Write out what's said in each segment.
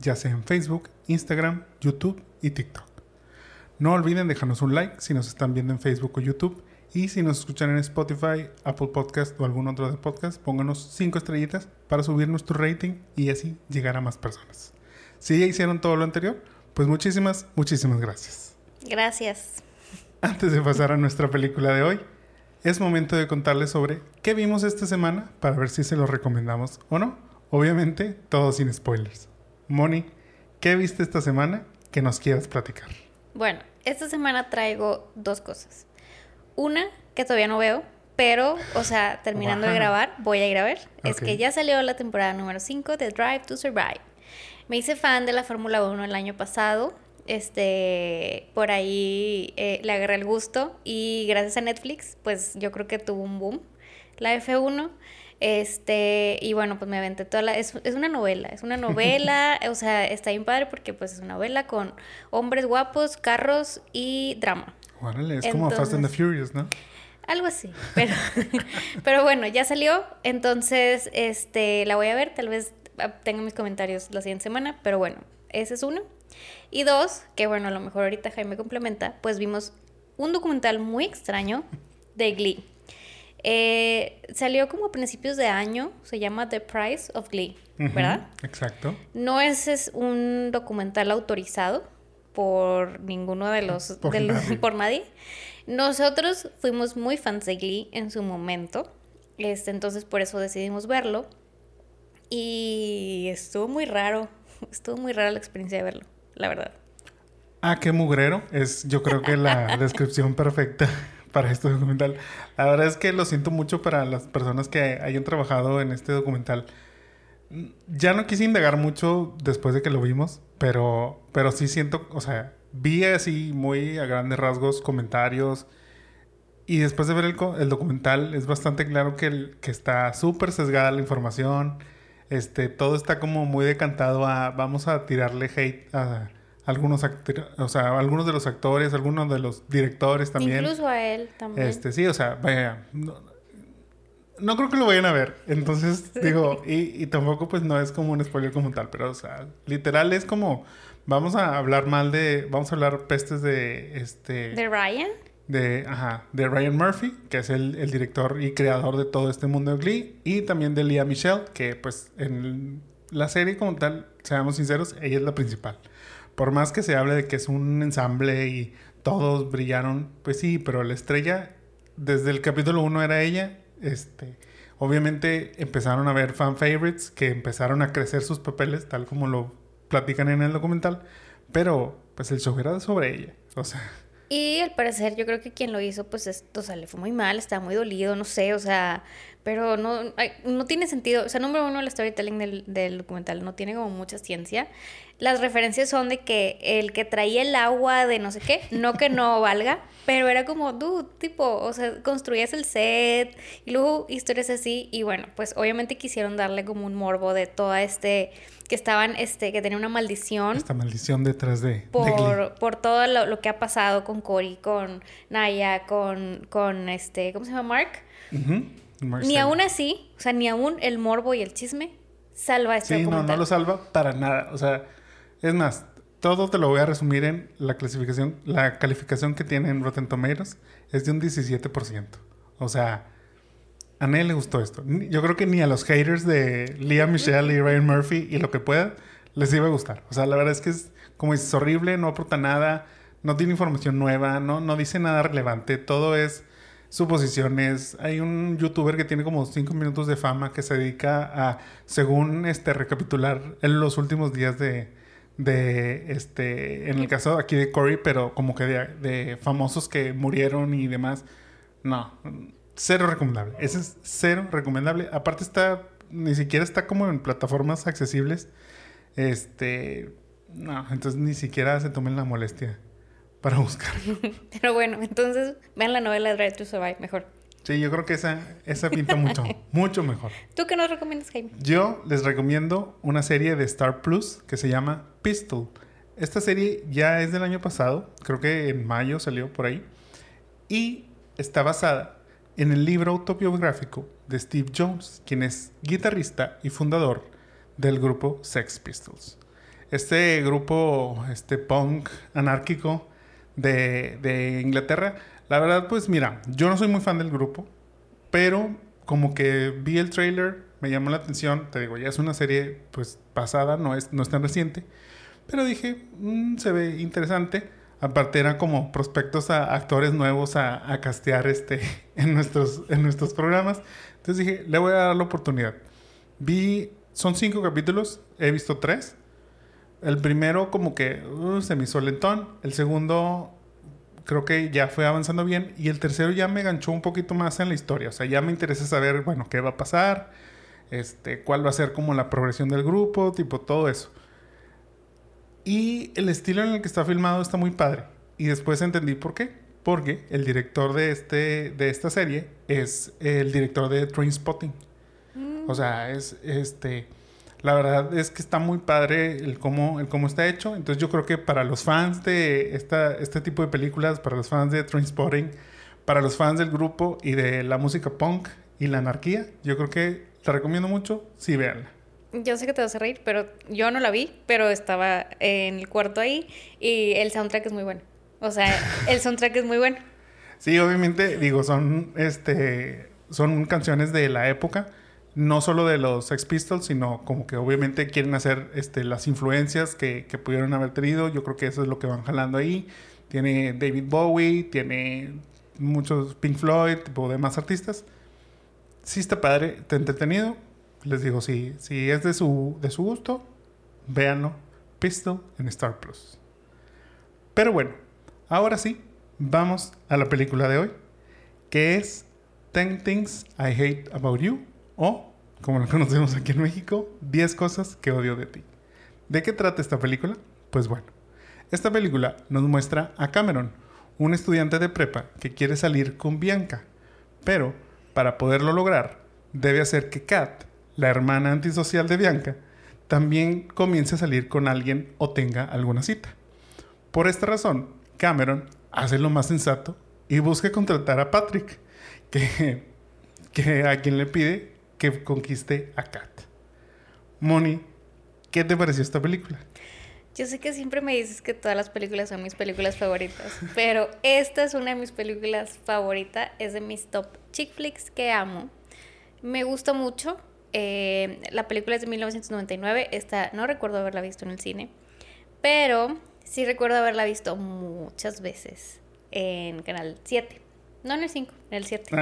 ya sea en Facebook, Instagram, YouTube y TikTok. No olviden dejarnos un like si nos están viendo en Facebook o YouTube. Y si nos escuchan en Spotify, Apple Podcast o algún otro de podcast, pónganos 5 estrellitas para subir nuestro rating y así llegar a más personas. Si ya hicieron todo lo anterior, pues muchísimas, muchísimas gracias. Gracias. Antes de pasar a nuestra película de hoy, es momento de contarles sobre qué vimos esta semana para ver si se lo recomendamos o no. Obviamente, todo sin spoilers. Moni, ¿qué viste esta semana que nos quieras platicar? Bueno, esta semana traigo dos cosas. Una que todavía no veo, pero, o sea, terminando de grabar, voy a ir a ver. Es que ya salió la temporada número 5 de Drive to Survive. Me hice fan de la Fórmula 1 el año pasado. Este, por ahí eh, le agarré el gusto y gracias a Netflix, pues yo creo que tuvo un boom la F1. Este, y bueno, pues me aventé toda la... Es, es, una novela, es una novela, o sea, está bien padre porque pues es una novela con hombres guapos, carros y drama. Órale, es como Fast and the Furious, ¿no? Algo así, pero, pero bueno, ya salió, entonces este, la voy a ver, tal vez ah, tenga mis comentarios la siguiente semana, pero bueno, ese es uno. Y dos, que bueno, a lo mejor ahorita Jaime complementa, pues vimos un documental muy extraño de Glee. Eh, salió como a principios de año, se llama The Price of Glee, ¿verdad? Exacto. No es, es, un documental autorizado por ninguno de los... Por, nadie. por nadie. Nosotros fuimos muy fans de Glee en su momento, este, entonces por eso decidimos verlo. Y estuvo muy raro, estuvo muy rara la experiencia de verlo, la verdad. Ah, qué mugrero. Es yo creo que la descripción perfecta para este documental. La verdad es que lo siento mucho para las personas que hayan trabajado en este documental. Ya no quise indagar mucho después de que lo vimos, pero, pero sí siento, o sea, vi así muy a grandes rasgos comentarios. Y después de ver el, el documental es bastante claro que, que está súper sesgada la información. Este, todo está como muy decantado a vamos a tirarle hate a algunos o sea, algunos de los actores, algunos de los directores también. Incluso a él también. Este, sí, o sea, vaya, no, creo que lo vayan a ver. Entonces, digo, y, y, tampoco pues no es como un spoiler como tal, pero o sea, literal es como vamos a hablar mal de, vamos a hablar pestes de este de Ryan. De, ajá, de Ryan Murphy, que es el, el director y creador de todo este mundo de Glee, y también de Leah Michelle, que pues en la serie como tal, seamos sinceros, ella es la principal por más que se hable de que es un ensamble y todos brillaron, pues sí, pero la estrella desde el capítulo 1 era ella. Este, obviamente empezaron a ver fan favorites que empezaron a crecer sus papeles, tal como lo platican en el documental, pero pues el show era sobre ella, o sea. Y al parecer yo creo que quien lo hizo, pues, esto, o sea, le fue muy mal, estaba muy dolido, no sé, o sea, pero no, no tiene sentido. O sea, número uno, el storytelling del, del, documental no tiene como mucha ciencia. Las referencias son de que el que traía el agua de no sé qué, no que no valga, pero era como, dude, tipo, o sea, construías el set y luego historias así. Y bueno, pues obviamente quisieron darle como un morbo de todo este que estaban, este, que tenía una maldición. Esta maldición detrás de. Por, por todo lo, que ha pasado con Cory, con Naya, con, con este, ¿cómo se llama? Mark. Ni aún así, o sea, ni aún el morbo y el chisme salva este Sí, no, no lo salva para nada. O sea, es más, todo te lo voy a resumir en la clasificación, la calificación que tiene en Rotten Tomatoes es de un 17%. O sea, a nadie le gustó esto. Yo creo que ni a los haters de Leah Michelle y Ryan Murphy y lo que pueda les iba a gustar. O sea, la verdad es que es como es horrible, no aporta nada, no tiene información nueva, no, no dice nada relevante, todo es suposiciones. Hay un youtuber que tiene como 5 minutos de fama que se dedica a, según este, recapitular en los últimos días de, de este, en el caso aquí de Corey, pero como que de, famosos que murieron y demás. No, cero recomendable. Ese es cero recomendable. Aparte está, ni siquiera está como en plataformas accesibles. Este, No, entonces ni siquiera se tomen la molestia para buscarlo. Pero bueno, entonces vean la novela Drive to Survive mejor. Sí, yo creo que esa, esa pinta mucho, mucho mejor. ¿Tú qué nos recomiendas, Jaime? Yo les recomiendo una serie de Star Plus que se llama Pistol. Esta serie ya es del año pasado, creo que en mayo salió por ahí, y está basada en el libro autobiográfico de Steve Jones, quien es guitarrista y fundador del grupo Sex Pistols. Este grupo, este punk anárquico de, Inglaterra, la verdad, pues mira, yo no soy muy fan del grupo, pero como que vi el trailer, me llamó la atención, te digo, ya es una serie pues pasada, no es, no es tan reciente, pero dije, mm, se ve interesante. Aparte eran como prospectos a actores nuevos a, a castear este, en, nuestros, en nuestros programas. Entonces dije, le voy a dar la oportunidad. Vi, son cinco capítulos, he visto tres. El primero como que uh, se me hizo lentón. El segundo creo que ya fue avanzando bien. Y el tercero ya me ganchó un poquito más en la historia. O sea, ya me interesa saber, bueno, qué va a pasar. Este, cuál va a ser como la progresión del grupo, tipo todo eso. Y el estilo en el que está filmado está muy padre. Y después entendí por qué. Porque el director de, este, de esta serie es el director de Trainspotting. O sea, es este. La verdad es que está muy padre el cómo, el cómo está hecho. Entonces yo creo que para los fans de esta, este tipo de películas, para los fans de Trainspotting, para los fans del grupo y de la música punk y la anarquía, yo creo que la recomiendo mucho. Sí, véanla. Yo sé que te vas a reír, pero yo no la vi, pero estaba en el cuarto ahí y el soundtrack es muy bueno. O sea, el soundtrack es muy bueno. Sí, obviamente, digo, son este son canciones de la época, no solo de los Sex Pistols, sino como que obviamente quieren hacer este, las influencias que, que pudieron haber tenido. Yo creo que eso es lo que van jalando ahí. Tiene David Bowie, tiene muchos Pink Floyd, tipo demás artistas. Sí está padre, está entretenido les digo, si, si es de su, de su gusto, véanlo. Pistol en Star Plus. Pero bueno, ahora sí, vamos a la película de hoy, que es Ten Things I Hate About You, o, como lo conocemos aquí en México, 10 cosas que odio de ti. ¿De qué trata esta película? Pues bueno, esta película nos muestra a Cameron, un estudiante de prepa que quiere salir con Bianca, pero para poderlo lograr, debe hacer que Kat la hermana antisocial de Bianca, también comience a salir con alguien o tenga alguna cita. Por esta razón, Cameron hace lo más sensato y busca contratar a Patrick, que, que a quien le pide que conquiste a Kat. Moni, ¿qué te pareció esta película? Yo sé que siempre me dices que todas las películas son mis películas favoritas, pero esta es una de mis películas favoritas, es de mis top chick flicks que amo. Me gusta mucho, eh, la película es de 1999, esta no recuerdo haberla visto en el cine, pero sí recuerdo haberla visto muchas veces en Canal 7. No en el 5, en el 7.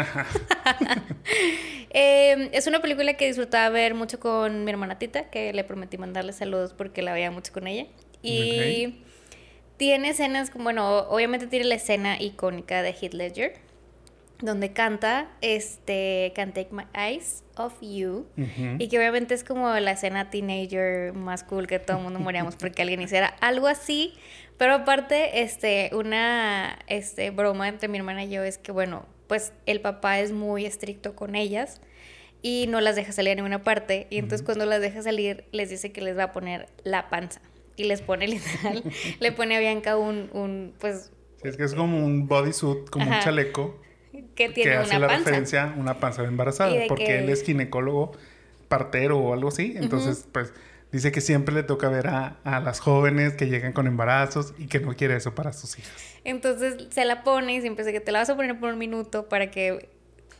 eh, es una película que disfrutaba ver mucho con mi hermana Tita, que le prometí mandarle saludos porque la veía mucho con ella. Y tiene escenas, bueno, obviamente tiene la escena icónica de Heath Ledger, donde canta este Can't Take My Eyes Off You y que obviamente es como la escena teenager más cool que todo el mundo moríamos porque alguien hiciera algo así pero aparte este una este broma entre mi hermana y yo es que bueno pues el papá es muy estricto con ellas y no las deja salir a ninguna parte. Y entonces cuando las deja salir les dice que les va a poner la panza. Y les pone literal le pone a Bianca un un pues es que es como un bodysuit como un chaleco que tiene que hace la referencia una panza de embarazada, porque él es ginecólogo partero o algo así, entonces pues dice que siempre le toca ver a, a, las jóvenes que llegan con embarazos y que no quiere eso para sus hijas. Entonces se la pone y siempre dice que te la vas a poner por un minuto para que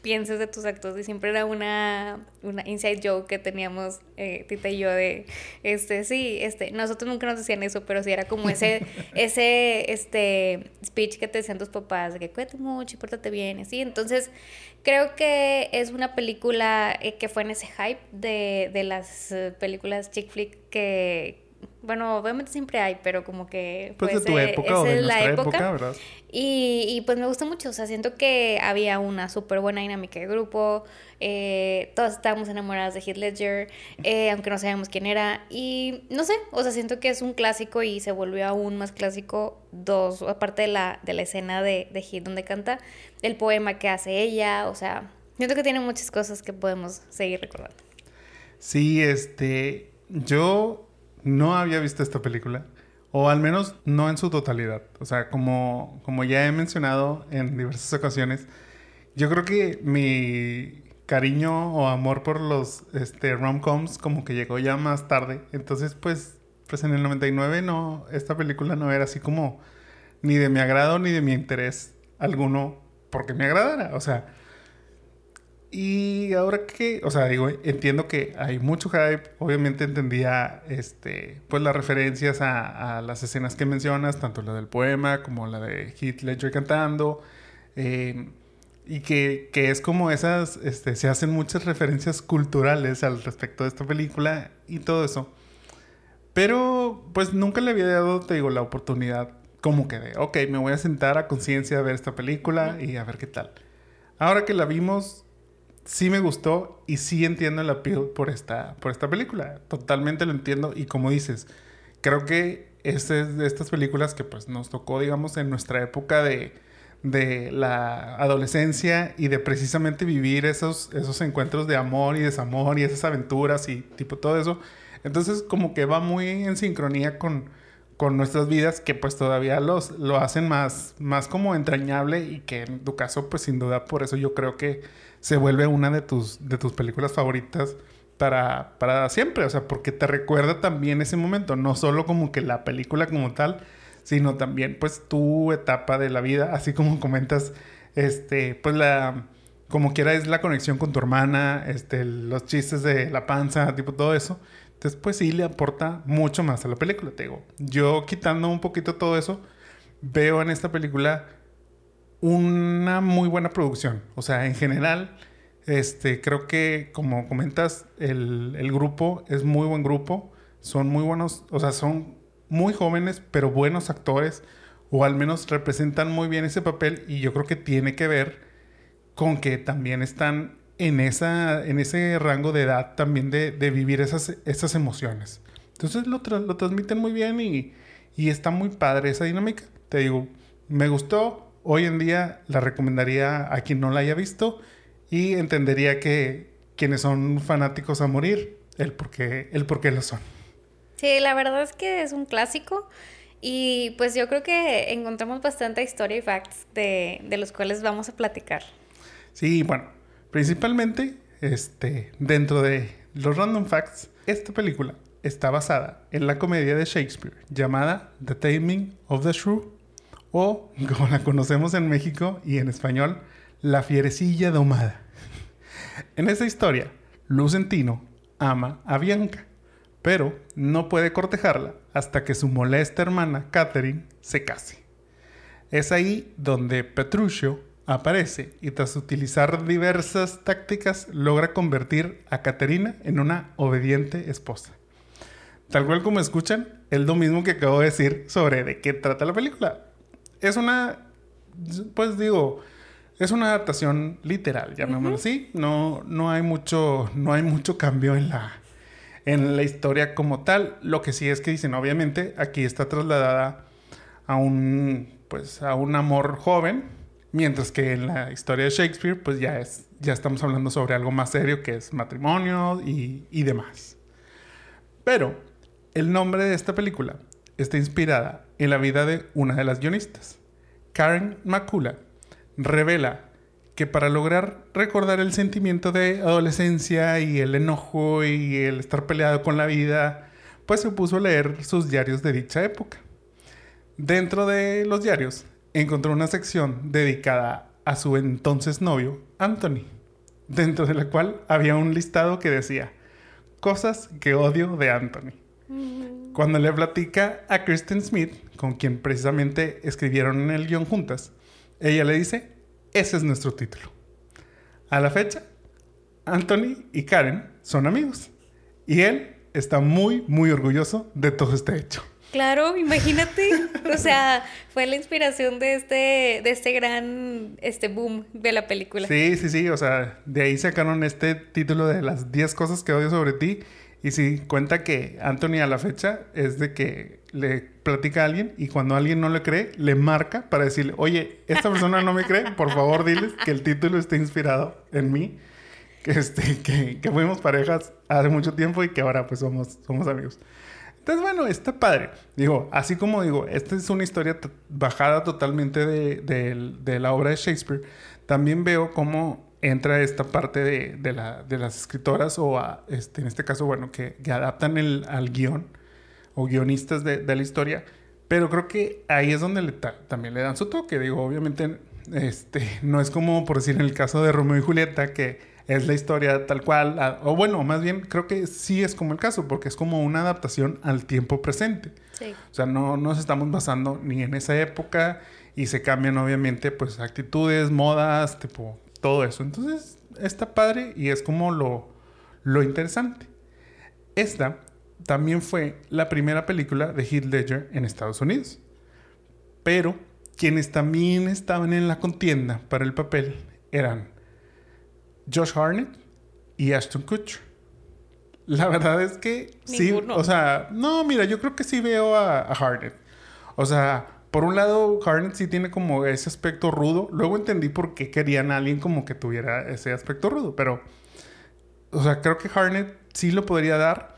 pienses de tus actos y siempre era una, una inside joke que teníamos eh, Tita y yo de este sí este nosotros nunca nos decían eso pero sí era como ese ese este speech que te decían tus papás de que cuídate mucho y pórtate bien así. Entonces creo que es una película eh, que fue en ese hype de, de las eh, películas chick flick que Bueno, obviamente siempre hay, pero como que... Pues, de tu época o de la época, ¿verdad? Y, y, pues me gusta mucho, o sea, siento que había una súper buena dinámica de grupo, eh, todas estábamos enamoradas de Heath Ledger, eh, aunque no sabíamos quién era, y no sé, o sea, siento que es un clásico y se volvió aún más clásico, dos, aparte de la, de la escena de, de Heath donde canta, el poema que hace ella, o sea, siento que tiene muchas cosas que podemos seguir recordando. Sí, este, yo no había visto esta película. O al menos no en su totalidad. O sea, como, como ya he mencionado en diversas ocasiones, yo creo que mi cariño o amor por los este, rom-coms como que llegó ya más tarde. Entonces, pues, pues en el 99 no, esta película no era así como ni de mi agrado ni de mi interés alguno porque me agradara. O sea, y ahora que, o sea, digo, entiendo que hay mucho hype. Obviamente entendía, este, pues las referencias a, las escenas que mencionas, tanto la del poema como la de Heath Ledger cantando. Eh, y que, que, es como esas, este, se hacen muchas referencias culturales al respecto de esta película y todo eso. Pero, pues nunca le había dado, te digo, la oportunidad como que de, ok, me voy a sentar a conciencia a ver esta película y a ver qué tal. Ahora que la vimos, sí me gustó y sí entiendo el appeal por esta, por esta película. Totalmente lo entiendo y como dices, creo que es de estas películas que pues nos tocó, digamos, en nuestra época de, de la adolescencia y de precisamente vivir esos, esos encuentros de amor y desamor y esas aventuras y tipo todo eso. Entonces como que va muy en sincronía con, con nuestras vidas que pues todavía los, lo hacen más, más como entrañable y que en tu caso pues sin duda por eso yo creo que se vuelve una de tus, de tus películas favoritas para, para siempre, o sea, porque te recuerda también ese momento, no solo como que la película como tal, sino también pues tu etapa de la vida, así como comentas, este, pues la, como quiera es la conexión con tu hermana, este, los chistes de la panza, tipo todo eso, entonces pues sí le aporta mucho más a la película, te digo, yo quitando un poquito todo eso, veo en esta película una muy buena producción. O sea, en general, este, creo que, como comentas, el, el, grupo es muy buen grupo. Son muy buenos, o sea, son muy jóvenes, pero buenos actores. O al menos representan muy bien ese papel. Y yo creo que tiene que ver con que también están en, esa, en ese rango de edad también de, de vivir esas, esas emociones. Entonces lo, lo transmiten muy bien y, y está muy padre esa dinámica. Te digo, me gustó, hoy en día la recomendaría a quien no la haya visto y entendería que quienes son fanáticos a morir, el por qué, el por qué lo son. Sí, la verdad es que es un clásico y pues yo creo que encontramos bastante historia y facts de, de los cuales vamos a platicar. Sí, bueno, principalmente este, dentro de los random facts, esta película está basada en la comedia de Shakespeare llamada The Taming of the Shrew o, como la conocemos en México y en español, la fierecilla domada. En esa historia, Lucentino ama a Bianca, pero no puede cortejarla hasta que su molesta hermana Catherine se case. Es ahí donde Petruchio aparece y tras utilizar diversas tácticas logra convertir a Caterina en una obediente esposa. Tal cual como escuchan, es lo mismo que acabo de decir sobre de qué trata la película es una, pues digo, es una adaptación literal, llamémoslo así. No, no hay mucho, no hay mucho cambio en la, en la historia como tal. Lo que sí es que dicen, obviamente, aquí está trasladada a un, pues, a un amor joven, mientras que en la historia de Shakespeare, pues ya es, ya estamos hablando sobre algo más serio que es matrimonio y, y demás. Pero el nombre de esta película está inspirada en la vida de una de las guionistas. Karen Makula revela que para lograr recordar el sentimiento de adolescencia y el enojo y el estar peleado con la vida, pues se puso a leer sus diarios de dicha época. Dentro de los diarios encontró una sección dedicada a su entonces novio, Anthony, dentro de la cual había un listado que decía, cosas que odio de Anthony. Cuando le platica a Kristen Smith, con quien precisamente escribieron el guion juntas, ella le dice, ese es nuestro título. A la fecha, Anthony y Karen son amigos. Y él está muy, muy orgulloso de todo este hecho. Claro, imagínate. O sea, fue la inspiración de este, de este gran este boom de la película. Sí, sí, sí. O sea, de ahí sacaron este título de las 10 cosas que odio sobre ti. Y sí, cuenta que Anthony a la fecha es de que le platica a alguien y cuando alguien no le cree, le marca para decirle, oye, esta persona no me cree, por favor diles que el título está inspirado en mí, que, este, que, que fuimos parejas hace mucho tiempo y que ahora pues somos, somos amigos. Entonces, bueno, está padre. Digo, así como digo, esta es una historia bajada totalmente de, la obra de Shakespeare, también veo cómo entra esta parte de, las escritoras o este, en este caso, bueno, que, adaptan el, al guion o guionistas de, la historia. Pero creo que ahí es donde también le dan su toque. Digo, obviamente, este, no es como por decir en el caso de Romeo y Julieta, que es la historia tal cual, o bueno, más bien creo que sí es como el caso, porque es como una adaptación al tiempo presente. Sí. O sea, no nos estamos basando ni en esa época y se cambian obviamente pues actitudes, modas, tipo, todo eso. Entonces, está padre y es como lo, lo interesante. Esta también fue la primera película de Heath Ledger en Estados Unidos. Pero quienes también estaban en la contienda para el papel eran Josh Harnett y Ashton Kutcher. La verdad es que sí, o sea, no, mira, yo creo que sí veo a, a, Harnett. O sea, por un lado, Harnett sí tiene como ese aspecto rudo. Luego entendí por qué querían a alguien como que tuviera ese aspecto rudo, pero, o sea, creo que Harnett sí lo podría dar,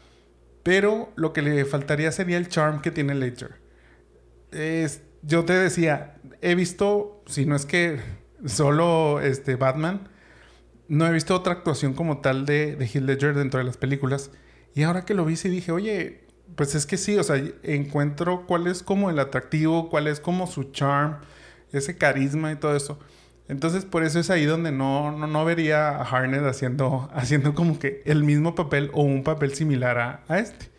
pero lo que le faltaría sería el charm que tiene Ledger. Es, yo te decía, he visto, si no es que solo este Batman, no he visto otra actuación como tal de, de Heath Ledger dentro de las películas. Y ahora que lo vi, sí dije, oye, pues es que sí, o sea, encuentro cuál es como el atractivo, cuál es como su charm, ese carisma y todo eso. Entonces, por eso es ahí donde no, no, vería a Harnett haciendo, haciendo como que el mismo papel o un papel similar a, a, este.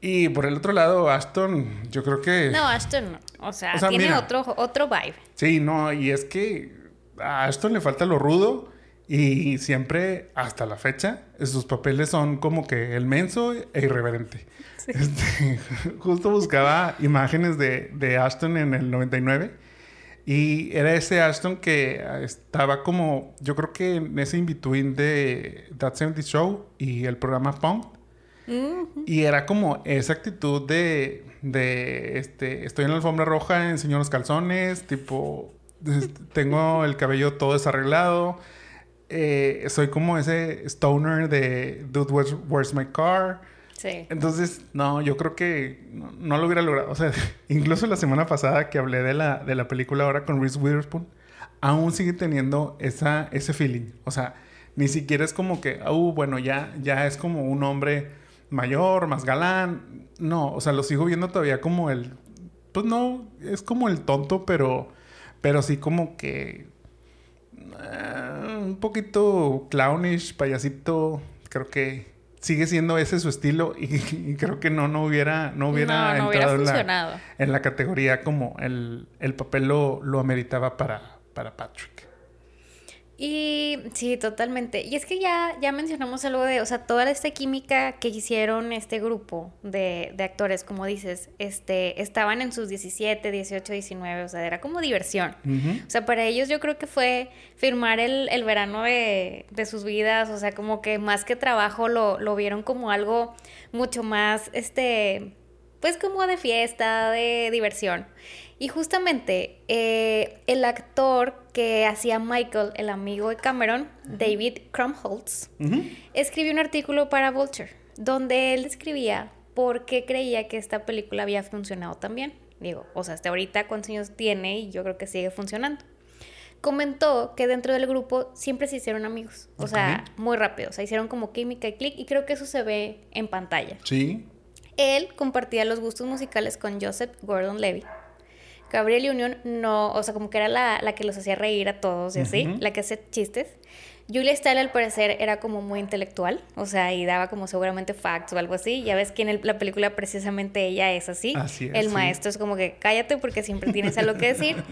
Y por el otro lado, Ashton, yo creo que... No, Ashton no. O sea, tiene otro, otro vibe. Sí, no, y es que a Ashton le falta lo rudo y siempre, hasta la fecha, sus papeles son como que el menso e irreverente. Este, justo buscaba imágenes de, de, Ashton en el 99 y era ese Ashton que estaba como, yo creo que en ese in-between de That 70 Show y el programa Punk. Y era como esa actitud de, de, este, estoy en la alfombra roja, enseño los calzones, tipo, tengo el cabello todo desarreglado eh, soy como ese stoner de Dude, where's, my car? Sí. Entonces, no, yo creo que no, lo hubiera logrado. O sea, incluso la semana pasada que hablé de la, de la película ahora con Reese Witherspoon, aún sigue teniendo esa, ese feeling. O sea, ni siquiera es como que, uh, bueno, ya, ya es como un hombre mayor, más galán. No, o sea, lo sigo viendo todavía como el. Pues no, es como el tonto, pero, pero sí como que eh, un poquito clownish, payasito. Creo que sigue siendo ese su estilo y, creo que no, no hubiera, no hubiera entrado en, la, categoría como el, el papel lo, lo ameritaba para, para Patrick. Y sí, totalmente. Y es que ya, ya mencionamos algo de, o sea, toda esta química que hicieron este grupo de, de, actores, como dices, este, estaban en sus 17, 18, 19, o sea, era como diversión. O sea, para ellos yo creo que fue firmar el, el verano de, de, sus vidas, o sea, como que más que trabajo lo, lo vieron como algo mucho más, este, pues como de fiesta, de diversión. Y justamente eh, el actor que hacía Michael, el amigo de Cameron, David Krumholtz, escribió un artículo para Vulture, donde él escribía por qué creía que esta película había funcionado tan bien. Digo, o sea, hasta ahorita cuántos años tiene y yo creo que sigue funcionando. Comentó que dentro del grupo siempre se hicieron amigos, o sea, muy rápido, o sea, hicieron como química y clic y creo que eso se ve en pantalla. Sí. Él compartía los gustos musicales con Joseph Gordon-Levitt Gabriel Union no, o sea, como que era la, la que los hacía reír a todos y así, la que hacía chistes. Julia Style al parecer era como muy intelectual, o sea, y daba como seguramente facts o algo así. Ya ves que en la película precisamente ella es así. así el maestro es como que cállate porque siempre tienes algo que decir.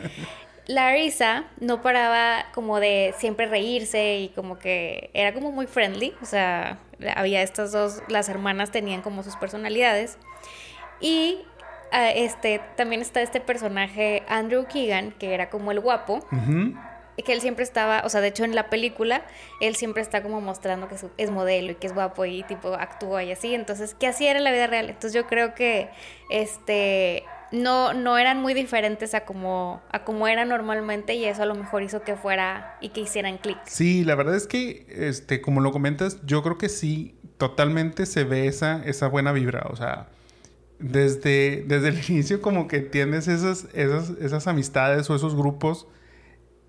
Larissa no paraba como de siempre reírse y como que era como muy friendly, o sea, había estas dos, las hermanas tenían como sus personalidades. Y ah, este, también está este personaje, Andrew Keegan, que era como el guapo. que él siempre estaba, o sea, de hecho en la película, él siempre está como mostrando que es modelo y que es guapo y tipo actúa y así, entonces, que así era la vida real. Entonces yo creo que, este, no, no eran muy diferentes a como, a como era normalmente y eso a lo mejor hizo que fuera y que hicieran clic. Sí, la verdad es que, este, como lo comentas, yo creo que sí, totalmente se ve esa, esa buena vibra, o sea, desde, desde el inicio como que tienes esas, esas, esas amistades o esos grupos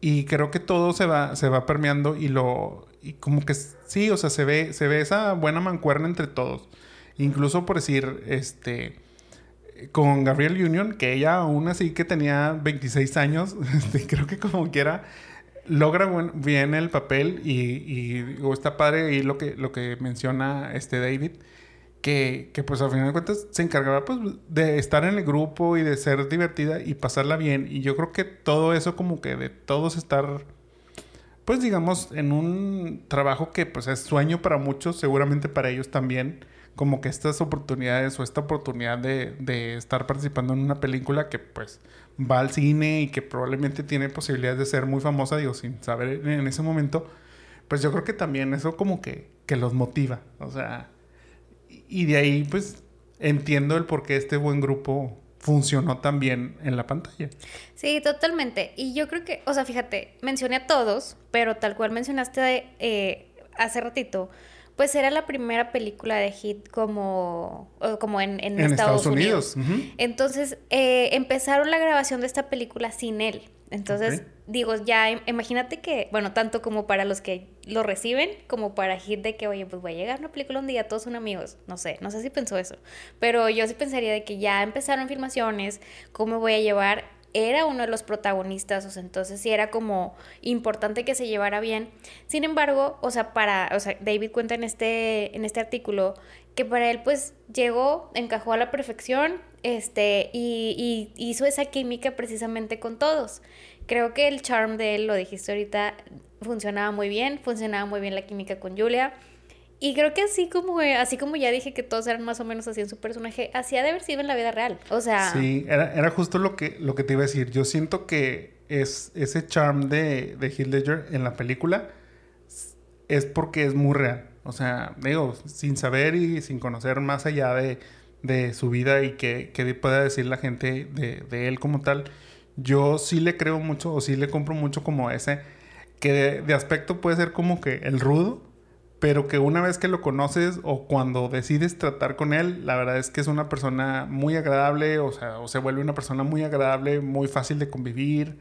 y creo que todo se va, se va permeando y lo, y como que sí, o sea, se ve, se ve esa buena mancuerna entre todos. Incluso por decir, este con Gabriel Union, que ella aún así que tenía 26 años, este, creo que como quiera, logra bien el papel y, está padre ahí lo que, lo que menciona este David, que, que, pues al final de cuentas se encargaba pues de estar en el grupo y de ser divertida y pasarla bien. Y yo creo que todo eso como que de todos estar pues digamos en un trabajo que pues es sueño para muchos, seguramente para ellos también como que estas oportunidades o esta oportunidad de, estar participando en una película que pues va al cine y que probablemente tiene posibilidades de ser muy famosa, digo, sin saber en ese momento, pues yo creo que también eso como que, que los motiva, o sea, y de ahí pues entiendo el por qué este buen grupo funcionó tan bien en la pantalla. Sí, totalmente. Y yo creo que, o sea, fíjate, mencioné a todos, pero tal cual mencionaste eh, hace ratito, pues era la primera película de hit como, como en, Estados, Unidos. Entonces eh, empezaron la grabación de esta película sin él. Entonces, digo, ya imagínate que, bueno, tanto como para los que lo reciben, como para hit de que, oye, pues voy a llegar a una película un día, todos son amigos. No sé, no sé si pensó eso. Pero yo sí pensaría de que ya empezaron filmaciones, cómo voy a llevar era uno de los protagonistas, o sea, entonces sí era como importante que se llevara bien. Sin embargo, o sea, para, o sea, David cuenta en este, en este artículo que para él pues llegó, encajó a la perfección, este, y, y hizo esa química precisamente con todos. Creo que el charm de él, lo dijiste ahorita, funcionaba muy bien, funcionaba muy bien la química con Julia. Y creo que así como, así como ya dije que todos eran más o menos así en su personaje, así ha de haber sido en la vida real. O sea. Sí, era, era justo lo que, lo que te iba a decir. Yo siento que es ese charm de, de Heath en la película es porque es muy real. O sea, digo, sin saber y sin conocer más allá de, de su vida y que, que, pueda decir la gente de, de, él como tal, yo sí le creo mucho o sí le compro mucho como ese, que de, de aspecto puede ser como que el rudo, pero que una vez que lo conoces o cuando decides tratar con él, la verdad es que es una persona muy agradable, o sea, o se vuelve una persona muy agradable, muy fácil de convivir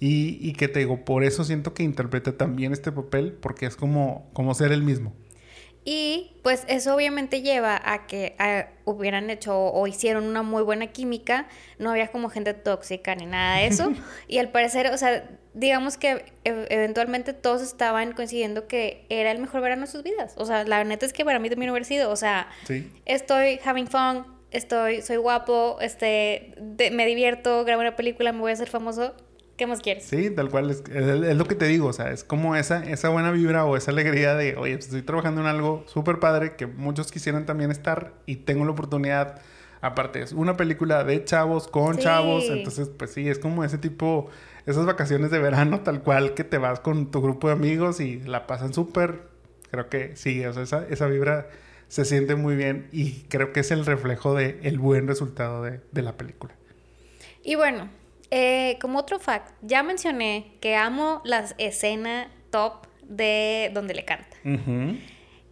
y, y que te digo, por eso siento que interpreta también este papel, porque es como, como ser el mismo. Y pues eso obviamente lleva a que hubieran hecho o hicieron una muy buena química, no había como gente tóxica ni nada de eso. y al parecer, o sea, digamos que e, eventualmente todos estaban coincidiendo que era el mejor verano de sus vidas. O sea, la neta es que para mí también hubiera sido, o sea, estoy having fun, estoy, soy guapo, este, me divierto, grabo una película, me voy a hacer famoso ¿Qué más quieres? Sí, tal cual. Es, lo que te digo. O sea, es como esa, esa buena vibra o esa alegría de, oye, pues, estoy trabajando en algo súper padre que muchos quisieran también estar y tengo la oportunidad. Aparte, es una película de chavos con chavos. Entonces, pues sí, es como ese tipo, esas vacaciones de verano, tal cual, que te vas con tu grupo de amigos y la pasan súper. Creo que sí, o sea, esa, esa vibra se siente muy bien y creo que es el reflejo del el buen resultado de, de la película. Y bueno, eh, como otro fact, ya mencioné que amo la escena top de donde le canta.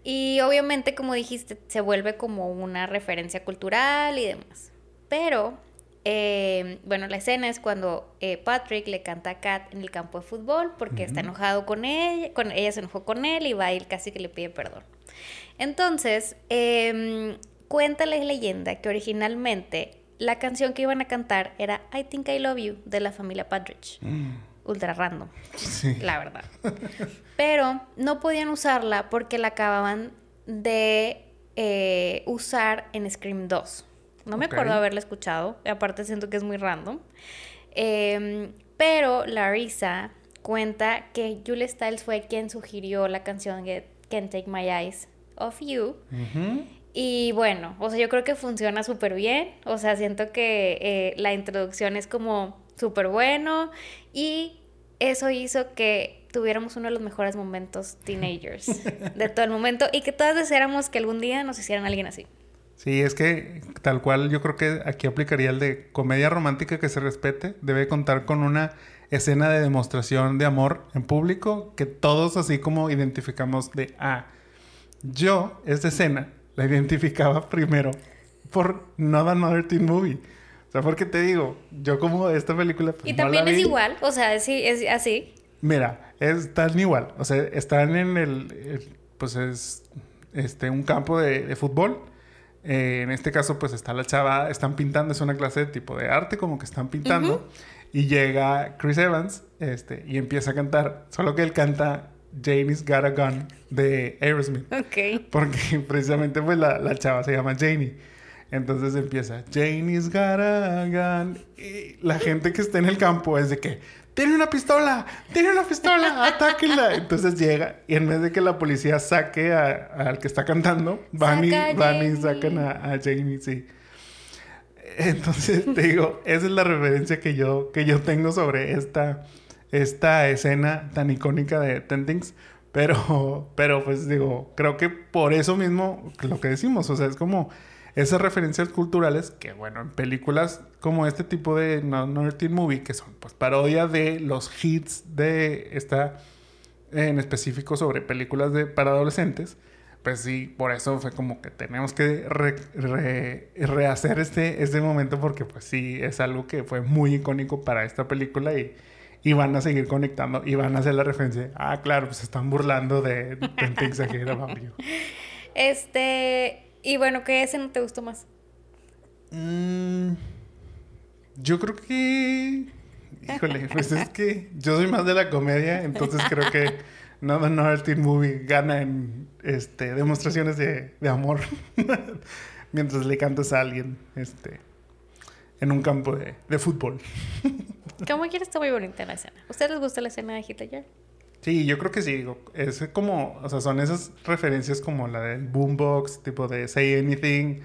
Y obviamente, como dijiste, se vuelve como una referencia cultural y demás. Pero, eh, bueno, la escena es cuando eh, Patrick le canta a Kat en el campo de fútbol porque está enojado con ella, con, ella se enojó con él y va a ir casi que le pide perdón. Entonces, eh, cuenta la leyenda que originalmente la canción que iban a cantar era I Think I Love You de la familia Partridge. Mm. Ultra random, la verdad. Pero no podían usarla porque la acababan de eh, usar en Scream 2. No me acuerdo haberla escuchado, aparte siento que es muy random. Em, pero Larissa cuenta que Julie Stiles fue quien sugirió la canción Can't Take My Eyes of You. Y bueno, o sea, yo creo que funciona súper bien. O sea, siento que eh, la introducción es como súper bueno y eso hizo que tuviéramos uno de los mejores momentos teenagers de todo el momento y que todas deseáramos que algún día nos hicieran alguien así. Sí, es que tal cual yo creo que aquí aplicaría el de comedia romántica que se respete, debe contar con una escena de demostración de amor en público que todos así como identificamos de, ah, yo esta escena la identificaba primero por Not Another Teen Movie. O sea, porque te digo, yo como esta película... Pues, y también es igual, o sea, es, es así. Mira, están igual. O sea, están en el, pues es este, un campo de, fútbol. Eh, en este caso, pues está la chava, están pintando, es una clase de tipo de arte, como que están pintando. Y llega Chris Evans este, y empieza a cantar. Solo que él canta Janie's Got a Gun de Aerosmith. Ok. Porque precisamente pues la, la chava se llama Janie. Entonces empieza Janie's Got a Gun. Y la gente que está en el campo es de que tiene una pistola, tiene una pistola, atáquenla. Entonces llega y en vez de que la policía saque al que está cantando, van y, sacan a, a, Jamie, sí. Entonces te digo, esa es la referencia que yo, que yo tengo sobre esta, esta escena tan icónica de Ten Things. Pero, pero pues digo, creo que por eso mismo lo que decimos, o sea, es como esas referencias culturales que, bueno, en películas como este tipo de No Teen Movie, que son pues parodia de los hits de esta, en específico sobre películas de, para adolescentes, pues sí, por eso fue como que tenemos que rehacer este, este momento porque pues sí, es algo que fue muy icónico para esta película y, y van a seguir conectando y van a hacer la referencia. Ah, claro, pues se están burlando de Ten Things Este, y bueno, ¿qué no te gustó más? Mm, yo creo que. Híjole, pues es que yo soy más de la comedia, entonces creo que Nada No Teen Movie gana en este, demostraciones de, amor mientras le cantas a alguien este, en un campo de, fútbol. Como quieres, está muy bonita la escena. ¿A ustedes les gusta la escena de Hitler? Sí, yo creo que sí. Es como, o sea, son esas referencias como la del boombox, tipo de Say Anything.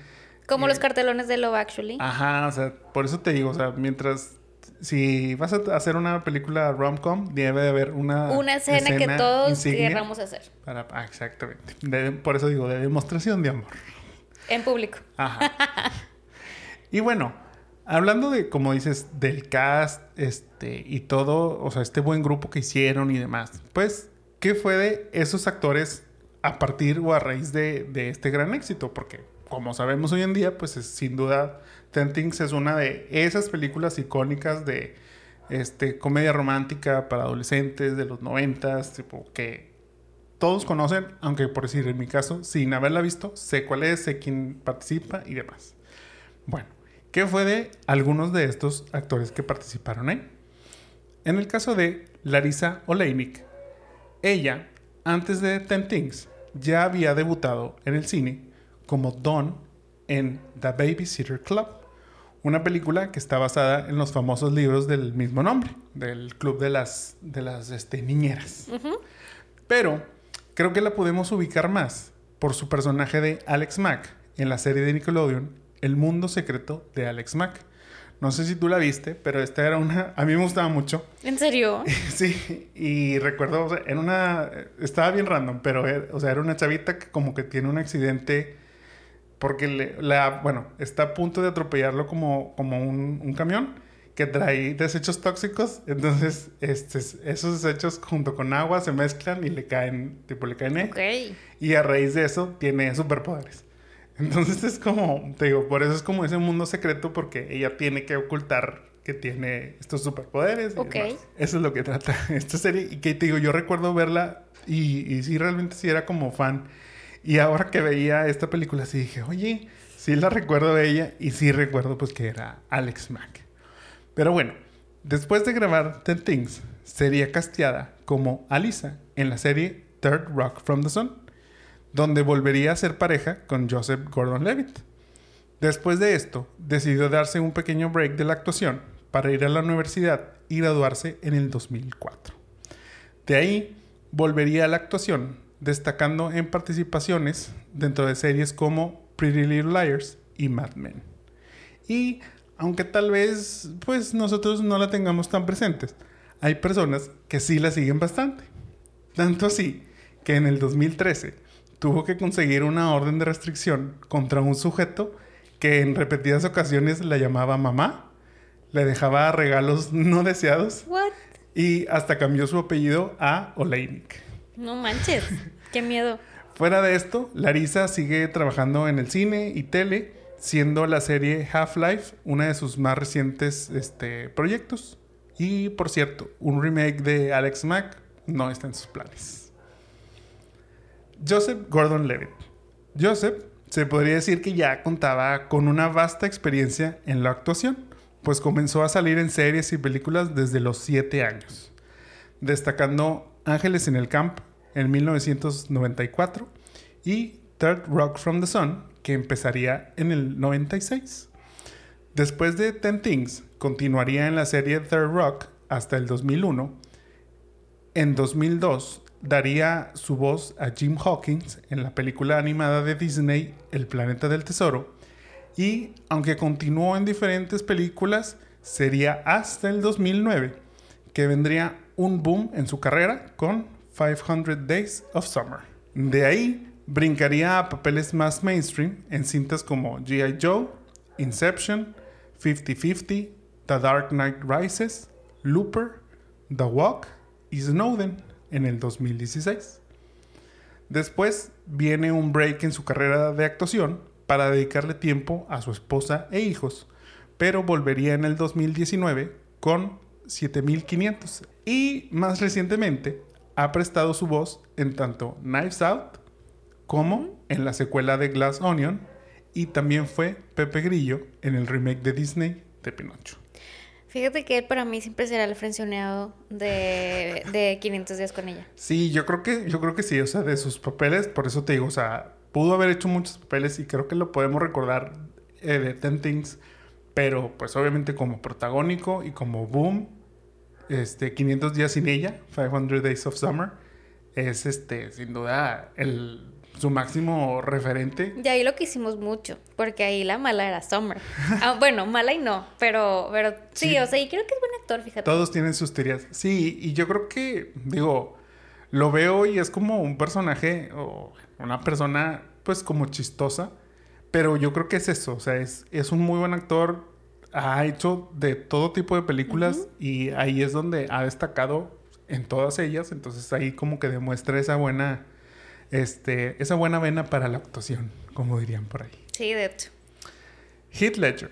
Como los cartelones de Love Actually. Ajá, o sea, por eso te digo, o sea, mientras si vas a hacer una película rom-com, debe de haber una, una escena, que todos querramos hacer. Para, ah, exactamente. por eso digo, de demostración de amor. En público. Ajá. y bueno, Hablando de, como dices, del cast, este, y todo, o sea, este buen grupo que hicieron y demás, pues, ¿qué fue de esos actores a partir o a raíz de, este gran éxito? Porque, como sabemos hoy en día, pues es, sin duda, Ten Things es una de esas películas icónicas de este, comedia romántica para adolescentes de los noventas, tipo, que todos conocen, aunque por decir, en mi caso, sin haberla visto, sé cuál es, sé quién participa y demás. Bueno. ¿Qué fue de algunos de estos actores que participaron ahí? En el caso de Larissa Oleinik, ella, antes de Ten Things, ya había debutado en el cine como Dawn en The Babysitter Club, una película que está basada en los famosos libros del mismo nombre, del Club de las, de las este, Niñeras. Pero creo que la podemos ubicar más por su personaje de Alex Mack en la serie de Nickelodeon el mundo secreto de Alex Mack. No sé si tú la viste, pero esta era una... A mí me gustaba mucho. ¿En serio? sí, y recuerdo, o sea, era una... Estaba bien random, pero, era, o sea, era una chavita que como que tiene un accidente porque le, la... Bueno, está a punto de atropellarlo como, como un, camión que trae desechos tóxicos. Entonces, este, esos desechos junto con agua se mezclan y le caen, tipo, le caen. Ok. Y a raíz de eso tiene superpoderes. Entonces es como, te digo, por eso es como ese mundo secreto porque ella tiene que ocultar que tiene estos superpoderes. ok. Eso es lo que trata esta serie. Y que te digo, yo recuerdo verla y, y sí, realmente sí era como fan. Y ahora que veía esta película, sí dije, oye, sí la recuerdo de ella y sí recuerdo pues que era Alex Mack. Pero bueno, después de grabar Ten Things, sería casteada como Alisa en la serie Third Rock from the Sun donde volvería a ser pareja con Joseph Gordon-Levitt. Después de esto, decidió darse un pequeño break de la actuación para ir a la universidad y graduarse en el 2004. De ahí, volvería a la actuación, destacando en participaciones dentro de series como Pretty Little Liars y Mad Men. Y aunque tal vez pues nosotros no la tengamos tan presentes, hay personas que sí la siguen bastante. Tanto así que en el 2013 tuvo que conseguir una orden de restricción contra un sujeto que en repetidas ocasiones la llamaba mamá, le dejaba regalos no deseados y hasta cambió su apellido a Oleinik. No manches, qué miedo. Fuera de esto, Larisa sigue trabajando en el cine y tele, siendo la serie Half-Life una de sus más recientes este, proyectos. Y por cierto, un remake de Alex Mack no está en sus planes. Joseph Gordon Levitt. Joseph se podría decir que ya contaba con una vasta experiencia en la actuación, pues comenzó a salir en series y películas desde los 7 años, destacando Ángeles en el Camp en 1994 y Third Rock from the Sun, que empezaría en el 96. Después de Ten Things, continuaría en la serie Third Rock hasta el 2001. En 2002 daría su voz a Jim Hawkins en la película animada de Disney El planeta del tesoro. Y aunque continuó en diferentes películas, sería hasta el 2009 que vendría un boom en su carrera con 500 Days of Summer. De ahí brincaría a papeles más mainstream en cintas como G.I. Joe, Inception, 50-50, The Dark Knight Rises, Looper, The Walk y Snowden en el 2016. Después viene un break en su carrera de actuación para dedicarle tiempo a su esposa e hijos, pero volvería en el 2019 con 7500 y más recientemente ha prestado su voz en tanto Knives Out como en la secuela de Glass Onion y también fue Pepe Grillo en el remake de Disney de Pinocho. Fíjate que él para mí siempre será el frencioneado de, de 500 días con ella. Sí, yo creo que yo creo que sí, o sea, de sus papeles, por eso te digo, o sea, pudo haber hecho muchos papeles y creo que lo podemos recordar eh, de Ten Things, pero pues obviamente como protagónico y como boom, este 500 días sin ella, 500 Days of Summer, es este sin duda el su máximo referente. Y ahí lo quisimos mucho, porque ahí la mala era Summer. Ah, bueno, mala y no, pero, pero sí, o sea, y creo que es buen actor, fíjate. Todos tienen sus teorías. Sí, y yo creo que, digo, lo veo y es como un personaje o una persona, pues como chistosa, pero yo creo que es eso, o sea, es, es un muy buen actor, ha hecho de todo tipo de películas y ahí es donde ha destacado en todas ellas, entonces ahí como que demuestra esa buena este, esa buena vena para la actuación, como dirían por ahí. Sí, de hecho. Heath Ledger.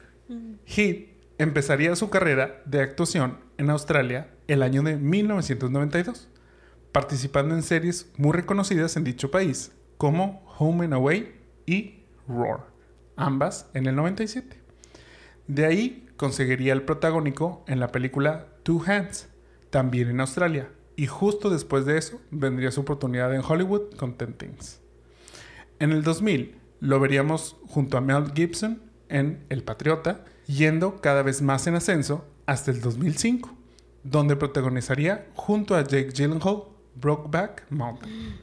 Heath empezaría su carrera de actuación en Australia el año de 1992, participando en series muy reconocidas en dicho país, como Home and Away y Roar, ambas en el 97. De ahí conseguiría el protagónico en la película Two Hands, también en Australia, y justo después de eso vendría su oportunidad en Hollywood con Ten Things. En el 2000 lo veríamos junto a Mel Gibson en El Patriota, yendo cada vez más en ascenso hasta el 2005, donde protagonizaría junto a Jake Gyllenhaal Brokeback Mountain.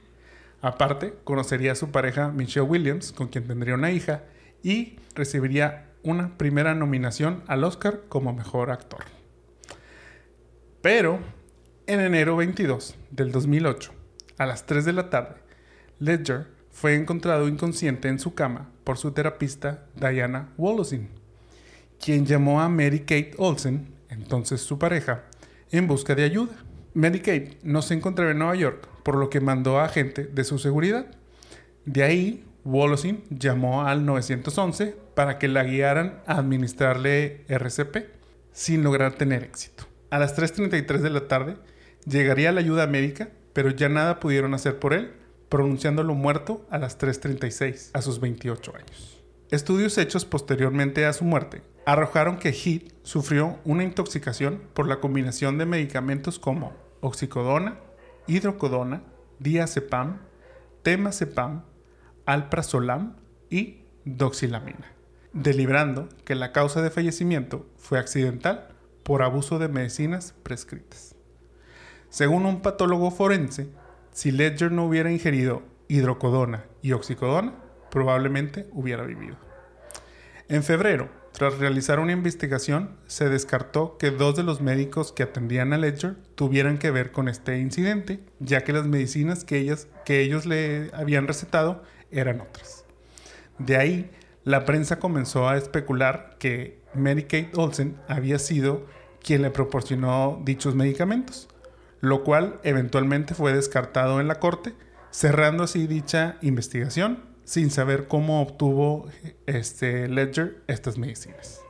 Aparte, conocería a su pareja Michelle Williams, con quien tendría una hija, y recibiría una primera nominación al Oscar como mejor actor. Pero en enero 22 del 2008, a las 3 de la tarde, Ledger fue encontrado inconsciente en su cama por su terapista Diana Wolosin, quien llamó a Mary Kate Olsen, entonces su pareja, en busca de ayuda. Mary Kate no se encontraba en Nueva York, por lo que mandó a agente de su seguridad. De ahí, Wolosin llamó al 911 para que la guiaran a administrarle RCP, sin lograr tener éxito. A las 3.33 de la tarde, Llegaría la ayuda médica, pero ya nada pudieron hacer por él, pronunciándolo muerto a las 3.36, a sus 28 años. Estudios hechos posteriormente a su muerte arrojaron que Heath sufrió una intoxicación por la combinación de medicamentos como oxicodona, hidrocodona, diazepam, temazepam, alprazolam y doxilamina, deliberando que la causa de fallecimiento fue accidental por abuso de medicinas prescritas. Según un patólogo forense, si Ledger no hubiera ingerido hidrocodona y oxicodona, probablemente hubiera vivido. En febrero, tras realizar una investigación, se descartó que dos de los médicos que atendían a Ledger tuvieran que ver con este incidente, ya que las medicinas que, ellos le habían recetado eran otras. De ahí, la prensa comenzó a especular que Mary Kate Olsen había sido quien le proporcionó dichos medicamentos, lo cual eventualmente fue descartado en la corte, cerrando así dicha investigación sin saber cómo obtuvo este Ledger estas medicinas.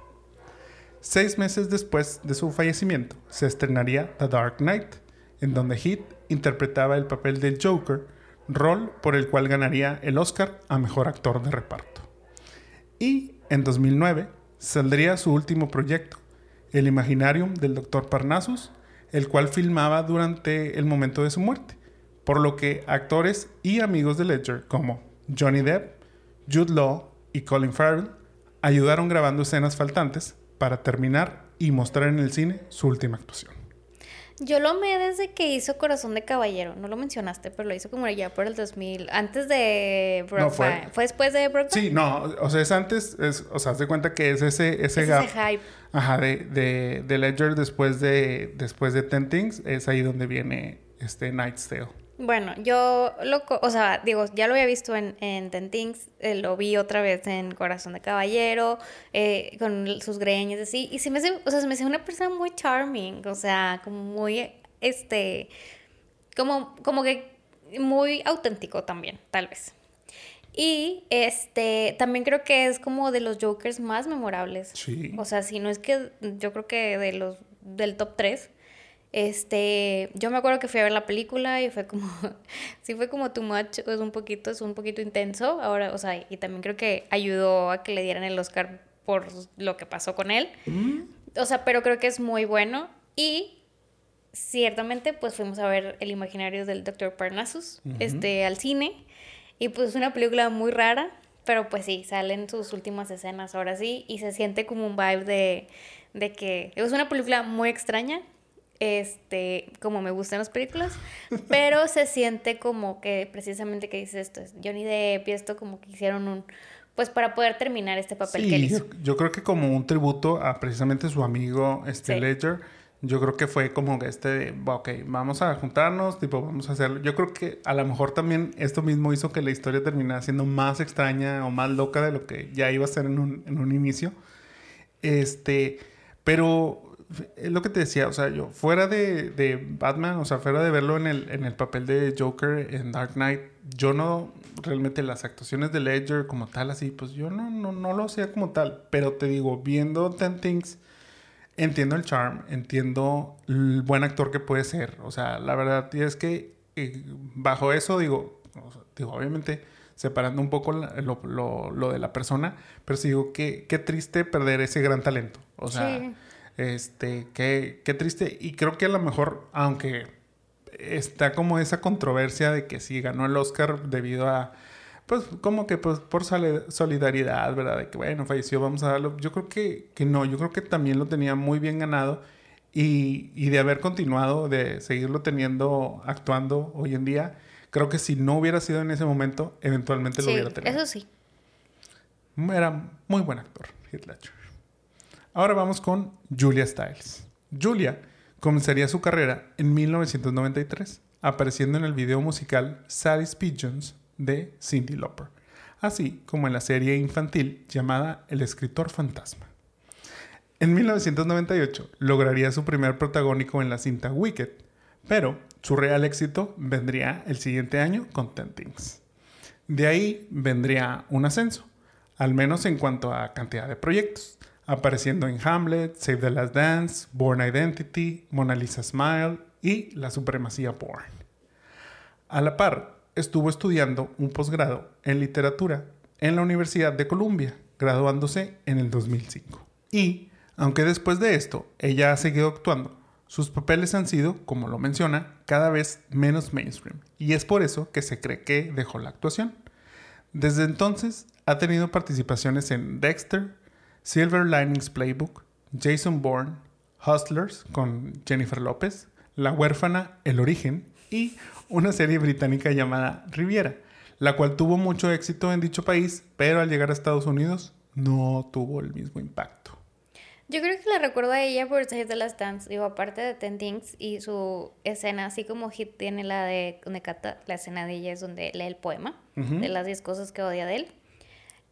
Seis meses después de su fallecimiento, se estrenaría The Dark Knight, en donde Heath interpretaba el papel del Joker, rol por el cual ganaría el Oscar a Mejor Actor de Reparto. Y en 2009 saldría su último proyecto, el Imaginarium del Dr. Parnassus, el cual filmaba durante el momento de su muerte, por lo que actores y amigos de Ledger como Johnny Depp, Jude Law y Colin Farrell ayudaron grabando escenas faltantes para terminar y mostrar en el cine su última actuación. Yo lo amé desde que hizo Corazón de Caballero. No lo mencionaste, pero lo hizo como ya por el 2000. Antes de Brokeback. No, fue... después de Brokeback? Sí, no. O sea, es antes. o sea, haz de cuenta que es ese, ese, gap, ese hype. Ajá, de, de, de, Ledger después de, después de Ten Things. Es ahí donde viene este Night's Tale. Bueno, yo lo, o sea, digo, ya lo había visto en, en Ten Things, eh, lo vi otra vez en Corazón de Caballero, eh, con sus greñas así, y se me hace, o sea, se me hace una persona muy charming, o sea, como muy, este, como, como que muy auténtico también, tal vez. Y este, también creo que es como de los Jokers más memorables. Sí. O sea, si no es que yo creo que de los del top 3 este, yo me acuerdo que fui a ver la película y fue como, sí fue como too much, es un poquito, es un poquito intenso. Ahora, o sea, y también creo que ayudó a que le dieran el Oscar por lo que pasó con él. Mm. O sea, pero creo que es muy bueno y ciertamente pues fuimos a ver El imaginario del Dr. Parnassus, este, al cine y pues es una película muy rara, pero pues sí, salen sus últimas escenas ahora sí y se siente como un vibe de, de que es una película muy extraña este, como me gustan las películas, pero se siente como que precisamente que dice esto, es Johnny Depp y esto como que hicieron un, pues para poder terminar este papel que él hizo. Yo, creo que como un tributo a precisamente su amigo este Ledger, yo creo que fue como que este, ok, vamos a juntarnos, tipo, vamos a hacerlo. Yo creo que a lo mejor también esto mismo hizo que la historia terminara siendo más extraña o más loca de lo que ya iba a ser en un, en un inicio. Este, pero es lo que te decía, o sea, yo fuera de, de, Batman, o sea, fuera de verlo en el, en el papel de Joker en Dark Knight, yo no, realmente las actuaciones de Ledger como tal, así, pues yo no, no, no lo hacía como tal, pero te digo, viendo Ten Things, entiendo el charm, entiendo el buen actor que puede ser, o sea, la verdad es que eh, bajo eso digo, digo, obviamente separando un poco lo, lo, lo, de la persona, pero sí digo, qué, qué triste perder ese gran talento, o sea... Este, qué, qué triste. Y creo que a lo mejor, aunque está como esa controversia de que si ganó el Oscar debido a, pues como que pues por solidaridad, ¿verdad? De que bueno, falleció, vamos a darlo. Yo creo que, que no, yo creo que también lo tenía muy bien ganado y, y, de haber continuado, de seguirlo teniendo, actuando hoy en día, creo que si no hubiera sido en ese momento, eventualmente lo hubiera tenido. Eso sí. Era muy buen actor, Heath Ledger. Ahora vamos con Julia Stiles. Julia comenzaría su carrera en 1993, apareciendo en el video musical Sally's Pigeons de Cindy Lauper, así como en la serie infantil llamada El escritor fantasma. En 1998 lograría su primer protagónico en la cinta Wicked, pero su real éxito vendría el siguiente año con Ten Things. De ahí vendría un ascenso, al menos en cuanto a cantidad de proyectos apareciendo en Hamlet, Save the Last Dance, Born Identity, Mona Lisa Smile y La Supremacía Born. A la par, estuvo estudiando un posgrado en literatura en la Universidad de Columbia, graduándose en el 2005. Y, aunque después de esto ella ha seguido actuando, sus papeles han sido, como lo menciona, cada vez menos mainstream, y es por eso que se cree que dejó la actuación. Desde entonces ha tenido participaciones en Dexter, Silver Linings Playbook, Jason Bourne, Hustlers con Jennifer López, La huérfana El origen y una serie británica llamada Riviera, la cual tuvo mucho éxito en dicho país, pero al llegar a Estados Unidos no tuvo el mismo impacto. Yo creo que la recuerdo a ella por ser de las Dance, digo, aparte de Ten Things y su escena, así como Hit tiene la de, donde la escena de ella es donde lee el poema, de las 10 cosas que odia de él.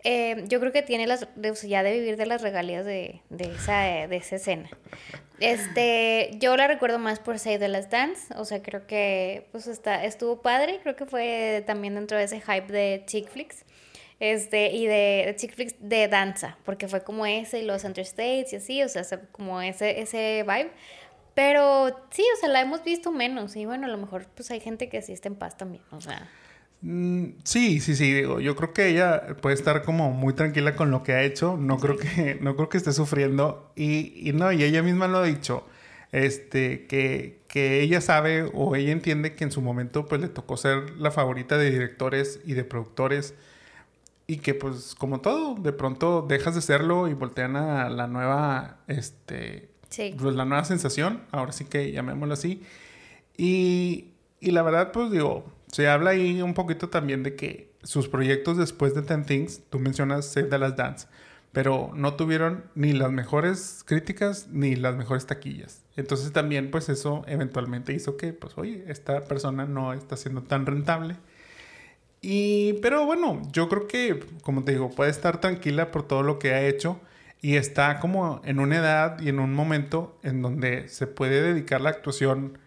Eh, yo creo que tiene las, ya de vivir de las regalías de, de, esa, de esa escena. Este, yo la recuerdo más por Save the Last Dance, o sea, creo que pues está, estuvo padre, creo que fue también dentro de ese hype de chick flicks. Este, y de, de chick flicks de danza, porque fue como ese y los Center States y así, o sea, como ese, ese vibe. Pero sí, o sea, la hemos visto menos y bueno, a lo mejor pues hay gente que sí está en paz también, o sea. Mm, sí, sí, sí, digo, yo creo que ella puede estar como muy tranquila con lo que ha hecho, no creo que, no creo que esté sufriendo. Y, y no, y ella misma lo ha dicho, este, que, que ella sabe o ella entiende que en su momento pues le tocó ser la favorita de directores y de productores. Y que pues como todo, de pronto dejas de serlo y voltean a la nueva, este, pues la nueva sensación, ahora sí que llamémoslo así. Y, y la verdad pues digo, se habla ahí un poquito también de que sus proyectos después de Ten Things, tú mencionas Save the Last Dance, pero no tuvieron ni las mejores críticas ni las mejores taquillas. Entonces también pues eso eventualmente hizo que pues oye, esta persona no está siendo tan rentable y, pero bueno, yo creo que, como te digo, puede estar tranquila por todo lo que ha hecho y está como en una edad y en un momento en donde se puede dedicar la actuación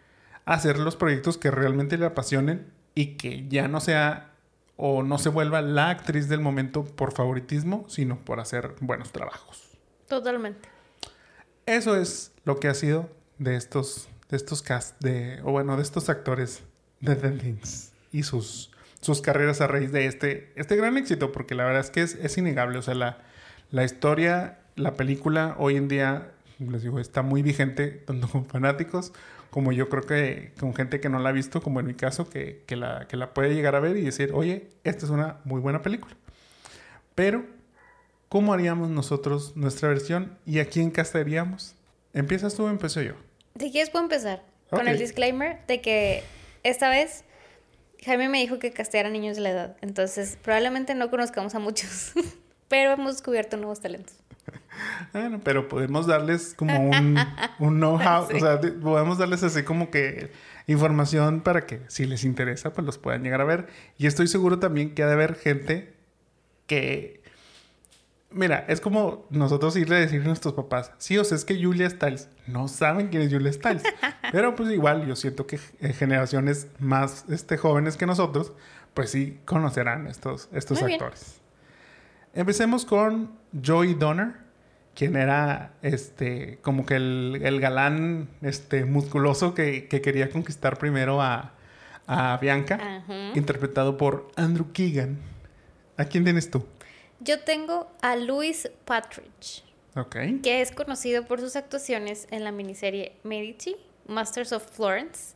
a hacer los proyectos que realmente le apasionen y que ya no sea o no se vuelva la actriz del momento por favoritismo, sino por hacer buenos trabajos. Totalmente. Eso es lo que ha sido de estos, de estos cast, de, o bueno, de estos actores de The Things y sus sus carreras a raíz de este, este gran éxito, porque la verdad es que es, innegable. O sea, la, la historia, la película hoy en día, les digo, está muy vigente, tanto con fanáticos como yo creo que con gente que no la ha visto, como en mi caso, que, la, que la puede llegar a ver y decir, oye, esta es una muy buena película. Pero, ¿cómo haríamos nosotros nuestra versión y a quién castaríamos? ¿Empiezas tú o empiezo yo? Si quieres, puedo empezar con el disclaimer de que esta vez Jaime me dijo que casteara niños de la edad, entonces probablemente no conozcamos a muchos, pero hemos descubierto nuevos talentos. Bueno, pero podemos darles como un, un know-how, o sea, podemos darles así como que información para que si les interesa, pues los puedan llegar a ver. Y estoy seguro también que ha de haber gente que Mira, es como nosotros irle a decir a nuestros papás, sí, o sea, es que Julia Stiles, no saben quién es Julia Stiles. Pero pues igual, yo siento que generaciones más este, jóvenes que nosotros, pues sí conocerán estos, estos actores. Empecemos con Joey Donner, quien era este, como que el, galán este, musculoso que, quería conquistar primero a, Bianca, interpretado por Andrew Keegan. ¿A quién tienes tú? Yo tengo a Louis Patridge. Que es conocido por sus actuaciones en la miniserie Medici, Masters of Florence,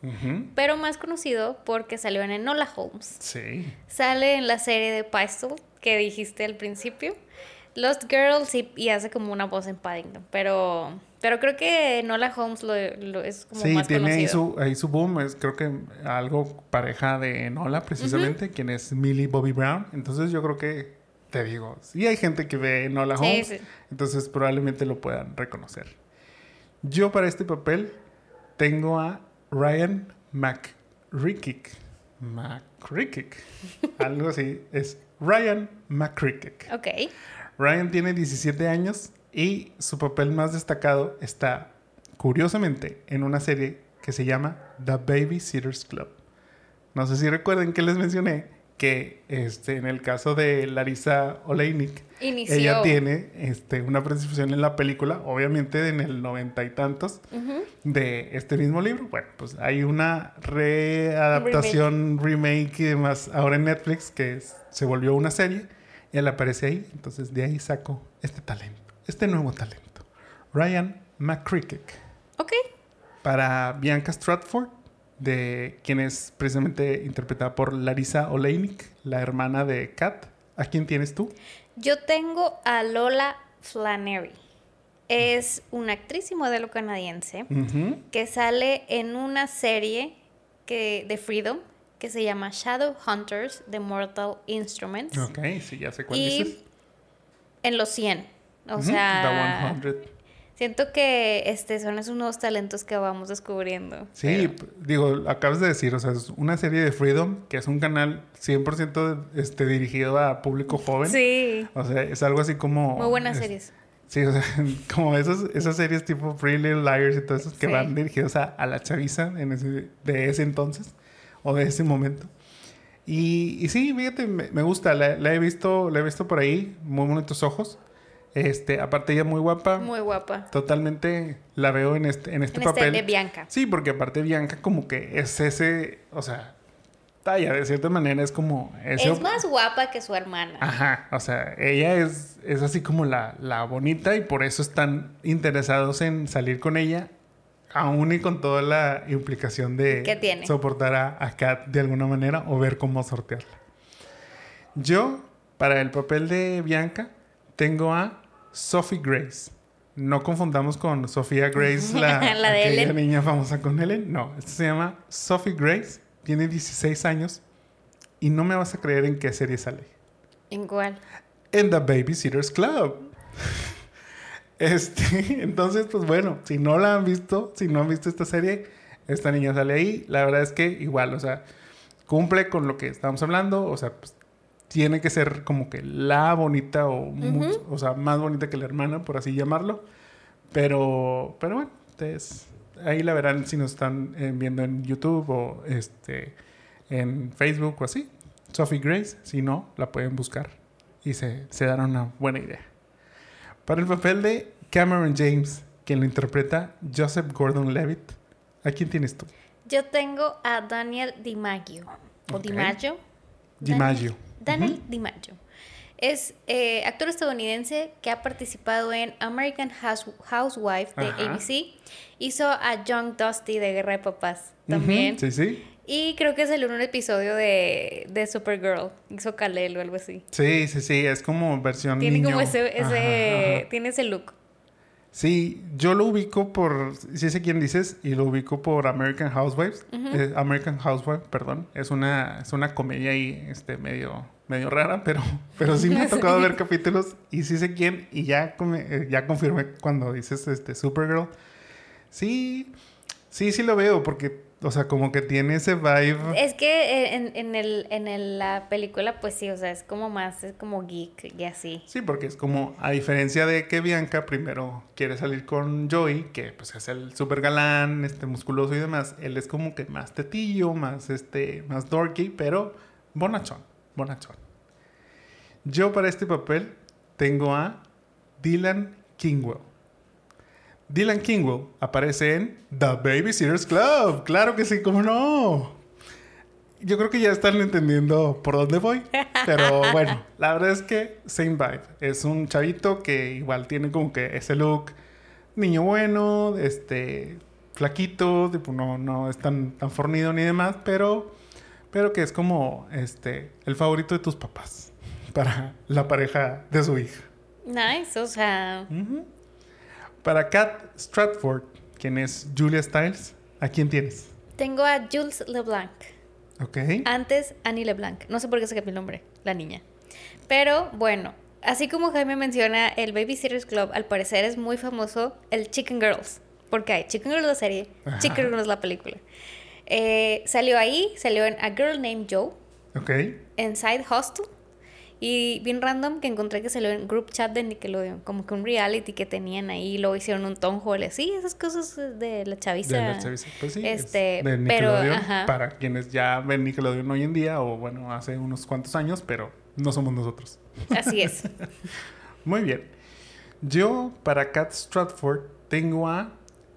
pero más conocido porque salió en Enola Holmes. Sí. Sale en la serie de Pistol que dijiste al principio. Lost Girls y, hace como una voz en Paddington, pero pero creo que Enola Holmes lo, es como sí, tiene ahí su, ahí su boom, es creo que algo pareja de Enola precisamente, quien es Millie Bobby Brown, entonces yo creo que te digo, sí hay gente que ve Nola Holmes, entonces probablemente lo puedan reconocer. Yo para este papel tengo a Ryan McRickick. McRickick. Algo así. Es Ryan McRickick. Ok. Ryan tiene 17 años y su papel más destacado está, curiosamente, en una serie que se llama The Babysitters Club. No sé si recuerden que les mencioné que este, en el caso de Larisa Oleinik, ella tiene este, una participación en la película, obviamente en el noventa y tantos, de este mismo libro. Bueno, pues hay una readaptación, remake. y demás ahora en Netflix que se volvió una serie y él aparece ahí. Entonces de ahí saco este talento, este nuevo talento. Ryan McCricket. Ok. Para Bianca Stratford de quien es precisamente interpretada por Larisa Oleinik, la hermana de Kat. ¿A quién tienes tú? Yo tengo a Lola Flannery. Es una actriz y modelo canadiense que sale en una serie que, de Freedom que se llama Shadow Hunters de Mortal Instruments. Ok, sí, ya sé cuál y dices. En los 100. O sea, The 100. siento que este son esos nuevos talentos que vamos descubriendo. Sí, pero- digo, acabas de decir, o sea, es una serie de Freedom, que es un canal 100% este, dirigido a público joven. Sí, O sea, es algo así como... muy buenas es- series. Sí, o sea, como esas, esas series tipo Pretty Little Liars y todas esas que Sí. van dirigidos a, a la chaviza en ese, de ese entonces o de ese momento. Y, y sí, fíjate, me, me gusta, la, la he visto, la he visto por ahí, muy bonitos ojos. Este, aparte ella muy guapa, Muy guapa. totalmente la veo en este, en este En este papel. de Bianca. Sí, porque aparte Bianca como que es ese, o sea, vaya, de cierta manera es como ese Es más guapa que su hermana. Ajá, o sea, ella es, es así como la, la bonita y por eso están interesados en salir con ella, aún y con toda la implicación de soportar a, a Kat de alguna manera o ver cómo sortearla. Yo, para el papel de Bianca, tengo a Sophie Grace. No confundamos con Sofía Grace, la, La de aquella Ellen. niña famosa con Ellen. No, esta se llama Sophie Grace, tiene 16 años y no me vas a creer en qué serie sale Igual. en The Babysitters Club. Este, entonces, pues bueno, si no la han visto, si no han visto esta serie, esta niña sale ahí. La verdad es que igual, o sea, cumple con lo que estábamos hablando, o sea, pues, tiene que ser como que la bonita o, mu- o sea, más bonita que la hermana, por así llamarlo. Pero, pero bueno, ustedes ahí la verán si nos están eh, viendo en YouTube o este en Facebook o así. Sophie Grace, si no, la pueden buscar y se, se darán una buena idea. Para el papel de Cameron James, quien lo interpreta Joseph Gordon-Levitt, ¿a quién tienes tú? Yo tengo a Daniel DiMaggio. O. DiMaggio. DiMaggio. Daniel DiMaggio. Es eh, actor estadounidense que ha participado en American House- Housewife de Ajá. ABC. Hizo a Young Dusty de Guerra de Papás también. Sí, sí. Y creo que salió en un episodio de, de Supergirl. Hizo Kalel o algo así. Sí, sí, sí, es como versión Tiene niño. como ese, ese Ajá, ajá. tiene ese look. Sí, yo lo ubico por, sí sé quién dices, y lo ubico por American Housewives. Eh, American Housewife, perdón. Es una, es una comedia ahí, este, medio, medio rara, pero, pero sí me ha tocado ver capítulos y sí sé quién. Y ya, eh, ya confirmé cuando dices este Supergirl. Sí, sí, sí lo veo, porque, o sea, como que tiene ese vibe. Es que eh, en, en, el, en el- la película, pues sí, o sea, es como más, es como geek y así. Sí, porque es como, a diferencia de que Bianca primero quiere salir con Joey, que pues es el super galán, este musculoso y demás, él es como que más tetillo, más este, más dorky, pero bonachón, bonachón. Yo para este papel tengo a Dylan Kingwell. Dylan Kingwell aparece en The Babysitters Club. Claro que sí, cómo no. Yo creo que ya están entendiendo por dónde voy. Pero bueno, la verdad es que same vibe. Es un chavito que igual tiene como que ese look niño bueno, este flaquito, tipo no, no es tan, tan fornido ni demás, pero, pero que es como este el favorito de tus papás para la pareja de su hija. Nice, o sea. Para Kat Stratford, quien es Julia Stiles, ¿a quién tienes? tengo a Jules LeBlanc. Ok. Antes, Annie LeBlanc. No sé por qué se cambió el nombre, la niña. Pero bueno, así como Jaime menciona, el Babysitters Club al parecer es muy famoso el Chicken Girls. Porque hay Chicken Girls la serie, Ajá. Chicken Girls la película. Eh, salió ahí, salió en A Girl Named Joe, Ok. en Side Hostel. Y bien random que encontré que salió en Group Chat de Nickelodeon, como que un reality que tenían ahí, luego hicieron un Tom Hall, así, esas cosas de la chaviza. De la chaviza. Pues sí, es este, de pero, Nickelodeon. ajá. Para quienes ya ven Nickelodeon hoy en día, o bueno, hace unos cuantos años, pero no somos nosotros. Así es. Muy bien. Yo, para Kat Stratford, tengo a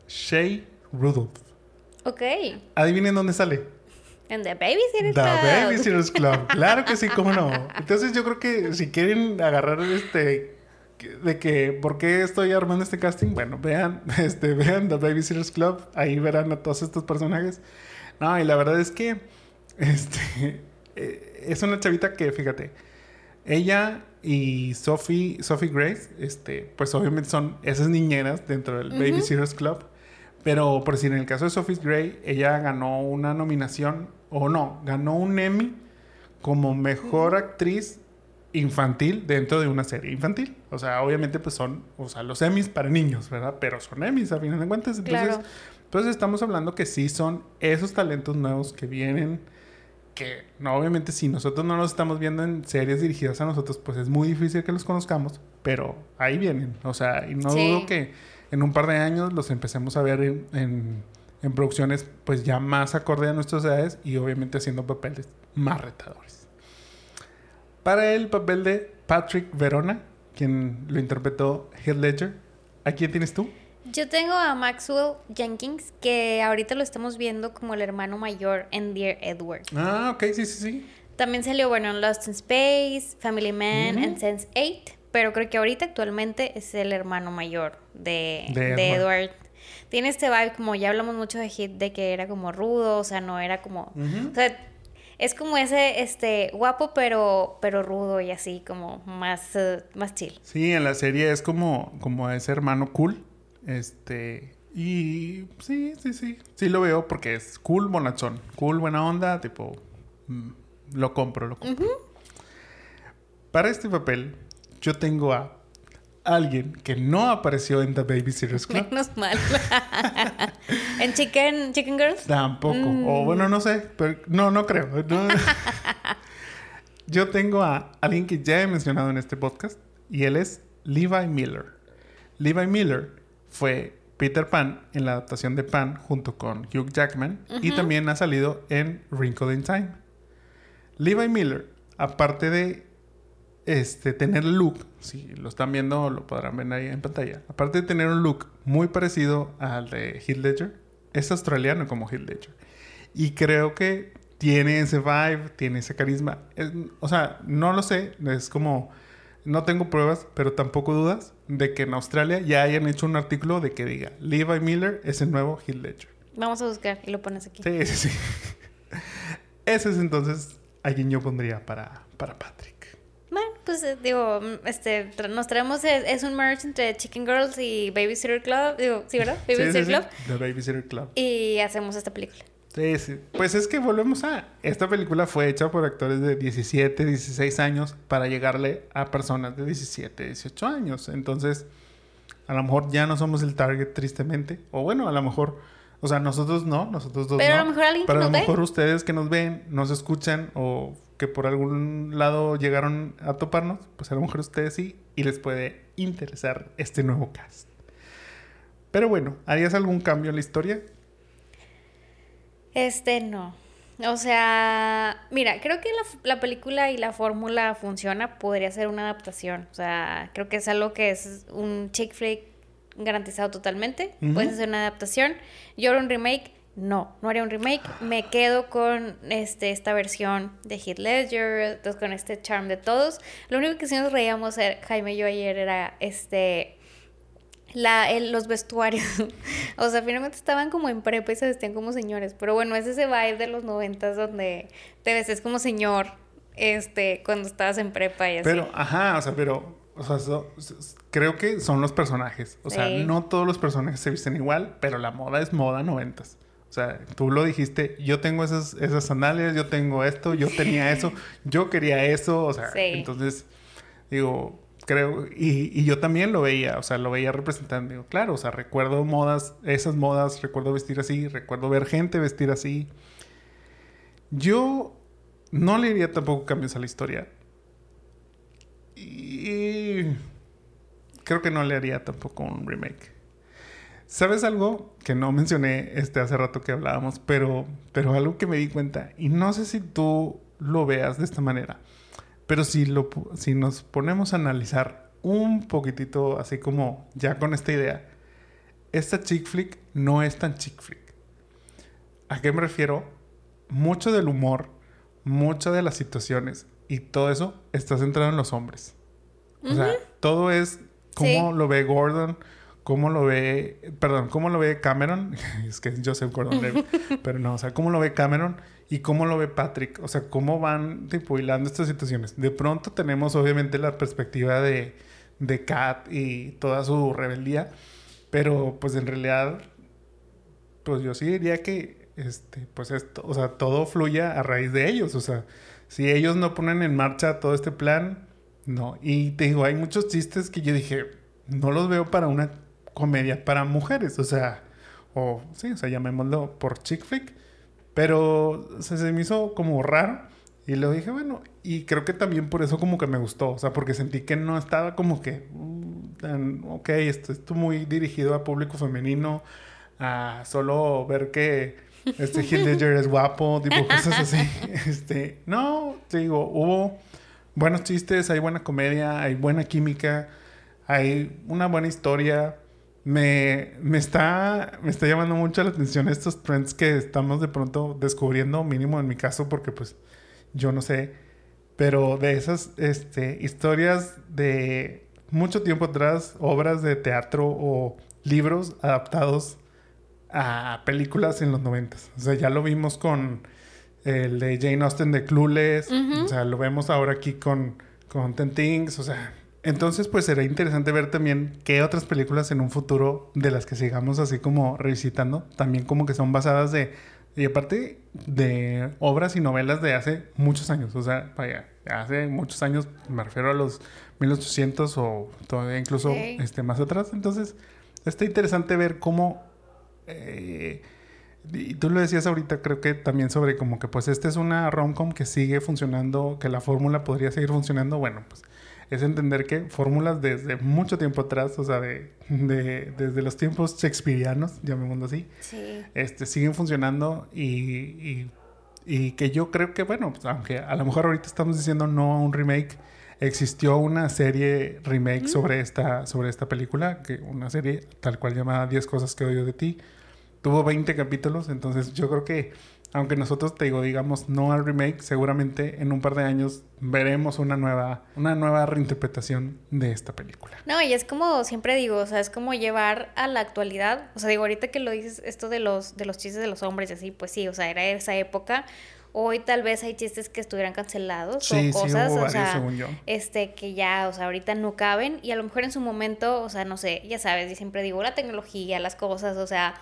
Shay Rudolph. Ok. Adivinen dónde sale. En The Babysitters The Club. Babysitters Club. Claro que sí, cómo no. Entonces yo creo que si quieren agarrar este de que por qué estoy armando este casting, bueno, vean, este, vean The Babysitters Club, ahí verán a todos estos personajes. No, y la verdad es que este eh, es una chavita que, fíjate, ella y Sophie, Sophie Grace, este, pues obviamente son esas niñeras dentro del Ujú. Babysitters Club. Pero, por decir, en el caso de Sophie Gray, ella ganó una nominación, o no, ganó un Emmy como mejor actriz infantil dentro de una serie infantil. O sea, obviamente pues son, o sea, los Emmys para niños, ¿verdad? Pero son Emmys a final de cuentas. Entonces, entonces estamos hablando que sí son esos talentos nuevos que vienen, que no, obviamente si nosotros no los estamos viendo en series dirigidas a nosotros, pues es muy difícil que los conozcamos, pero ahí vienen. O sea, y no dudo que en un par de años los empecemos a ver en, en producciones pues ya más acorde a nuestras edades y obviamente haciendo papeles más retadores. Para el papel de Patrick Verona, quien lo interpretó Heath Ledger, ¿a quién tienes tú? Yo tengo a Maxwell Jenkins, que ahorita lo estamos viendo como el hermano mayor en Dear Edward. Ah, ok, sí, sí, sí. También salió, bueno, en Lost in Space, Family Man, and Sense 8, pero creo que ahorita actualmente es el hermano mayor de, Edward. Tiene este vibe, como ya hablamos mucho de Hit, de que era como rudo, o sea, no era como... O sea, es como ese, este, guapo pero, pero rudo y así, como más, eh, más chill. Sí, en la serie es como, como ese hermano cool, este, y sí, sí, sí, sí lo veo porque es cool, bonachón, cool, buena onda, tipo, mm, lo compro, lo compro. Para este papel, yo tengo a alguien que no apareció en The Babysitter's Club. Menos mal. ¿En Chicken, Chicken Girls? Tampoco. O mm. bueno, no sé. Pero no, no creo. Yo tengo a alguien que ya he mencionado en este podcast y él es Levi Miller. Levi Miller fue Peter Pan en la adaptación de Pan junto con Hugh Jackman y también ha salido en Wrinkle in Time. Levi Miller, aparte de este, tener look, si lo están viendo, lo podrán ver ahí en pantalla. Aparte de tener un look muy parecido al de Heath Ledger, es australiano como Heath Ledger. Y creo que tiene ese vibe, tiene ese carisma. o sea, no lo sé, es como, no tengo pruebas, pero tampoco dudas de que en Australia ya hayan hecho un artículo de que diga, Levi Miller es el nuevo Heath Ledger. Vamos a buscar y lo pones aquí. Sí, sí, sí. Ese es entonces a quien yo pondría para, para Patrick. Pues eh, digo, mm, este, nos traemos, es, un merch entre Chicken Girls y Babysitter Club, digo, ¿sí, verdad? Babysitter Club. The Babysitter Club. Y hacemos esta película. Sí, sí. Pues es que volvemos a... Esta película fue hecha por actores de 17, 16 años para llegarle a personas de 17, 18 años. Entonces, a lo mejor ya no somos el target, tristemente. O bueno, a lo mejor... O sea, nosotros no, nosotros dos Pero no. a lo mejor alguien Pero a lo mejor ustedes que nos ven, nos escuchan o que por algún lado llegaron a toparnos, pues a lo mejor ustedes sí y les puede interesar este nuevo cast. Pero bueno, ¿harías algún cambio en la historia? Este no. O sea, mira, creo que la, película y la fórmula funciona, podría ser una adaptación. O sea, creo que es algo que es un chick flick garantizado totalmente. Puedes hacer una adaptación. Yo un remake, no, no haría un remake. Me quedo con este, esta versión de Heath Ledger, con este charm de todos. Lo único que sí nos reíamos, eh, Jaime y yo ayer, era este la, los vestuarios. o sea, finalmente estaban como en prepa y se vestían como señores. Pero bueno, es ese vibe de los noventas donde te vestes como señor este, cuando estabas en prepa y así. Pero, ajá, o sea, pero o sea, creo que son los personajes. O sea, no todos los personajes se visten igual, pero la moda es moda noventas. O sea, tú lo dijiste, yo tengo esas, esas sandalias, yo tengo esto, yo tenía eso, yo quería eso, o sea, entonces, digo, creo, y, y, yo también lo veía, o sea, lo veía representando, digo, claro, o sea, recuerdo modas, esas modas, recuerdo vestir así, recuerdo ver gente vestir así. Yo no le diría tampoco cambios a la historia. Y creo que no le haría tampoco un remake. ¿Sabes algo que no mencioné este hace rato que hablábamos, pero, pero algo que me di cuenta, y no sé si tú lo veas de esta manera, pero si, lo, si nos ponemos a analizar un poquitito así como ya con esta idea, esta chick flick no es tan chick flick. ¿A qué me refiero? Mucho del humor, muchas de las situaciones y todo eso está centrado en los hombres. O sea, todo es cómo lo ve Gordon, cómo lo ve, perdón, cómo lo ve Cameron, es que yo sé Gordon pero no, o sea, cómo lo ve Cameron y cómo lo ve Patrick, o sea, cómo van tipo hilando estas situaciones. De pronto tenemos obviamente la perspectiva de, de Kat y toda su rebeldía, pero pues en realidad pues yo sí diría que, este, pues esto, o sea, todo fluya a raíz de ellos. O sea, si ellos no ponen en marcha todo este plan, no. Y te digo, hay muchos chistes que yo dije, no los veo para una comedia para mujeres. O sea, o sí, o sea, llamémoslo por chick flick. Pero se, me hizo como raro. Y luego dije, bueno, y creo que también por eso como que me gustó, o sea, porque sentí que no estaba como que, tan, ok, esto es muy dirigido a público femenino, a solo ver que este Heath Ledger es guapo, tipo cosas así. Este, no, te digo, hubo buenos chistes, hay buena comedia, hay buena química, hay una buena historia. Me, me, está, me está llamando mucho la atención estos trends que estamos de pronto descubriendo, mínimo en mi caso, porque pues yo no sé, pero de esas este, historias de mucho tiempo atrás, obras de teatro o libros adaptados a películas en los noventas. O sea, ya lo vimos con el de Jane Austen de Clueless, o sea, lo vemos ahora aquí con, con Ten Things, o sea, entonces pues será interesante ver también qué otras películas en un futuro de las que sigamos así como revisitando, también como que son basadas de y aparte de obras y novelas de hace muchos años, o sea, vaya, hace muchos años, me refiero a los 1800 o todavía incluso este, más atrás. Entonces, está interesante ver cómo... Eh, y tú lo decías ahorita, creo que también sobre como que pues esta es una romcom que sigue funcionando, que la fórmula podría seguir funcionando. Bueno, pues es entender que fórmulas desde mucho tiempo atrás, o sea, de, desde los tiempos shakespearianos, llamémoslo así, este, siguen funcionando y, y, que yo creo que, bueno, pues, aunque a lo mejor ahorita estamos diciendo no a un remake, existió una serie remake sobre, esta, sobre esta película, que una serie tal cual llamada 10 cosas que odio de ti. Tuvo 20 capítulos, entonces yo creo que aunque nosotros te digo, digamos, no al remake, seguramente en un par de años veremos una nueva, una nueva reinterpretación de esta película. No, y es como siempre digo, o sea, es como llevar a la actualidad, o sea, digo, ahorita que lo dices, esto de los, de los chistes de los hombres y así, pues sí, o sea, era esa época. Hoy tal vez hay chistes que estuvieran cancelados o cosas, o sea, este que ya, o sea, ahorita no caben y a lo mejor en su momento, o sea, no sé, ya sabes, y siempre digo, la tecnología, las cosas, o sea,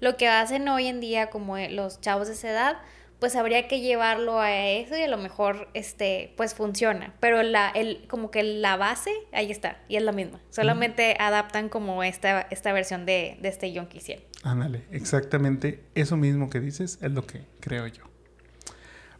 lo que hacen hoy en día como eh, los chavos de esa edad, pues habría que llevarlo a eso y a lo mejor este pues funciona, pero la el como que la base ahí está y es la misma. Solamente adaptan como esta esta versión de, de este que hicieron. Ándale, exactamente eso mismo que dices es lo que creo yo.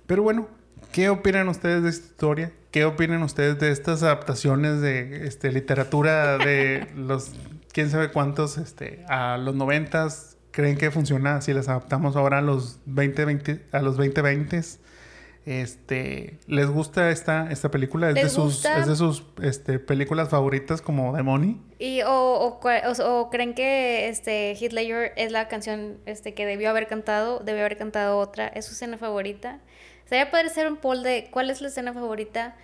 Pero bueno, ¿qué opinan ustedes de esta historia? ¿Qué opinan ustedes de estas adaptaciones de este literatura de los quién sabe cuántos este a los noventas creen que funciona si las adaptamos ahora a los 2020 a los 2020 este les gusta esta esta película es de sus es de sus este, películas favoritas como The Money y o, o, creen que este Heath Ledger es la canción este que debió haber cantado debió haber cantado otra es su escena favorita. Sería poder ser un poll de cuál es la escena favorita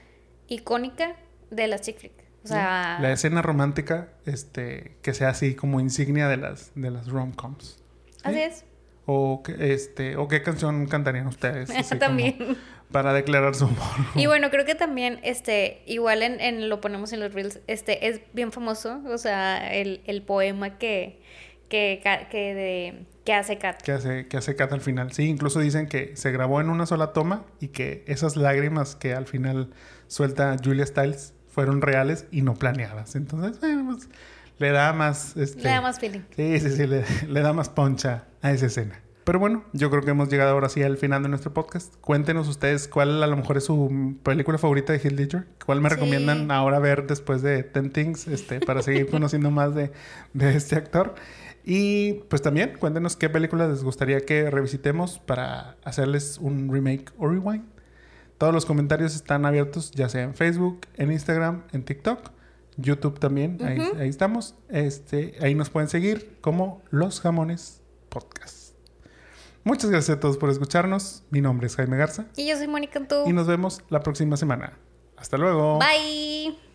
icónica de las chick flick o sea, la escena romántica, este, que sea así como insignia de las, de las rom-coms. Así es. O, este, o qué canción cantarían ustedes. también. Para declarar su amor. Y bueno, creo que también, este, igual en, lo ponemos en los reels, este, es bien famoso, o sea, el, el poema que, que, que, de, que hace Kat. Que hace, que hace Kat al final. Sí, incluso dicen que se grabó en una sola toma y que esas lágrimas que al final suelta Julia Stiles fueron reales y no planeadas. Entonces, bueno, pues, le da más... Este, le da más feeling. Sí, sí, sí, le, da más poncha a esa escena. Pero bueno, yo creo que hemos llegado ahora sí al final de nuestro podcast. Cuéntenos ustedes cuál a lo mejor es su película favorita de Heath Ledger. ¿Cuál me recomiendan ahora ver después de Ten Things este, para seguir conociendo más de, de este actor? Y pues también cuéntenos qué películas les gustaría que revisitemos para hacerles un remake o rewind. Todos los comentarios están abiertos, ya sea en Facebook, en Instagram, en TikTok, YouTube también. ahí, estamos. Este, ahí nos pueden seguir como Los Jamones Podcast. Muchas gracias a todos por escucharnos. Mi nombre es Jaime Garza. Y yo soy Mónica Antú. Y nos vemos la próxima semana. Hasta luego. Bye.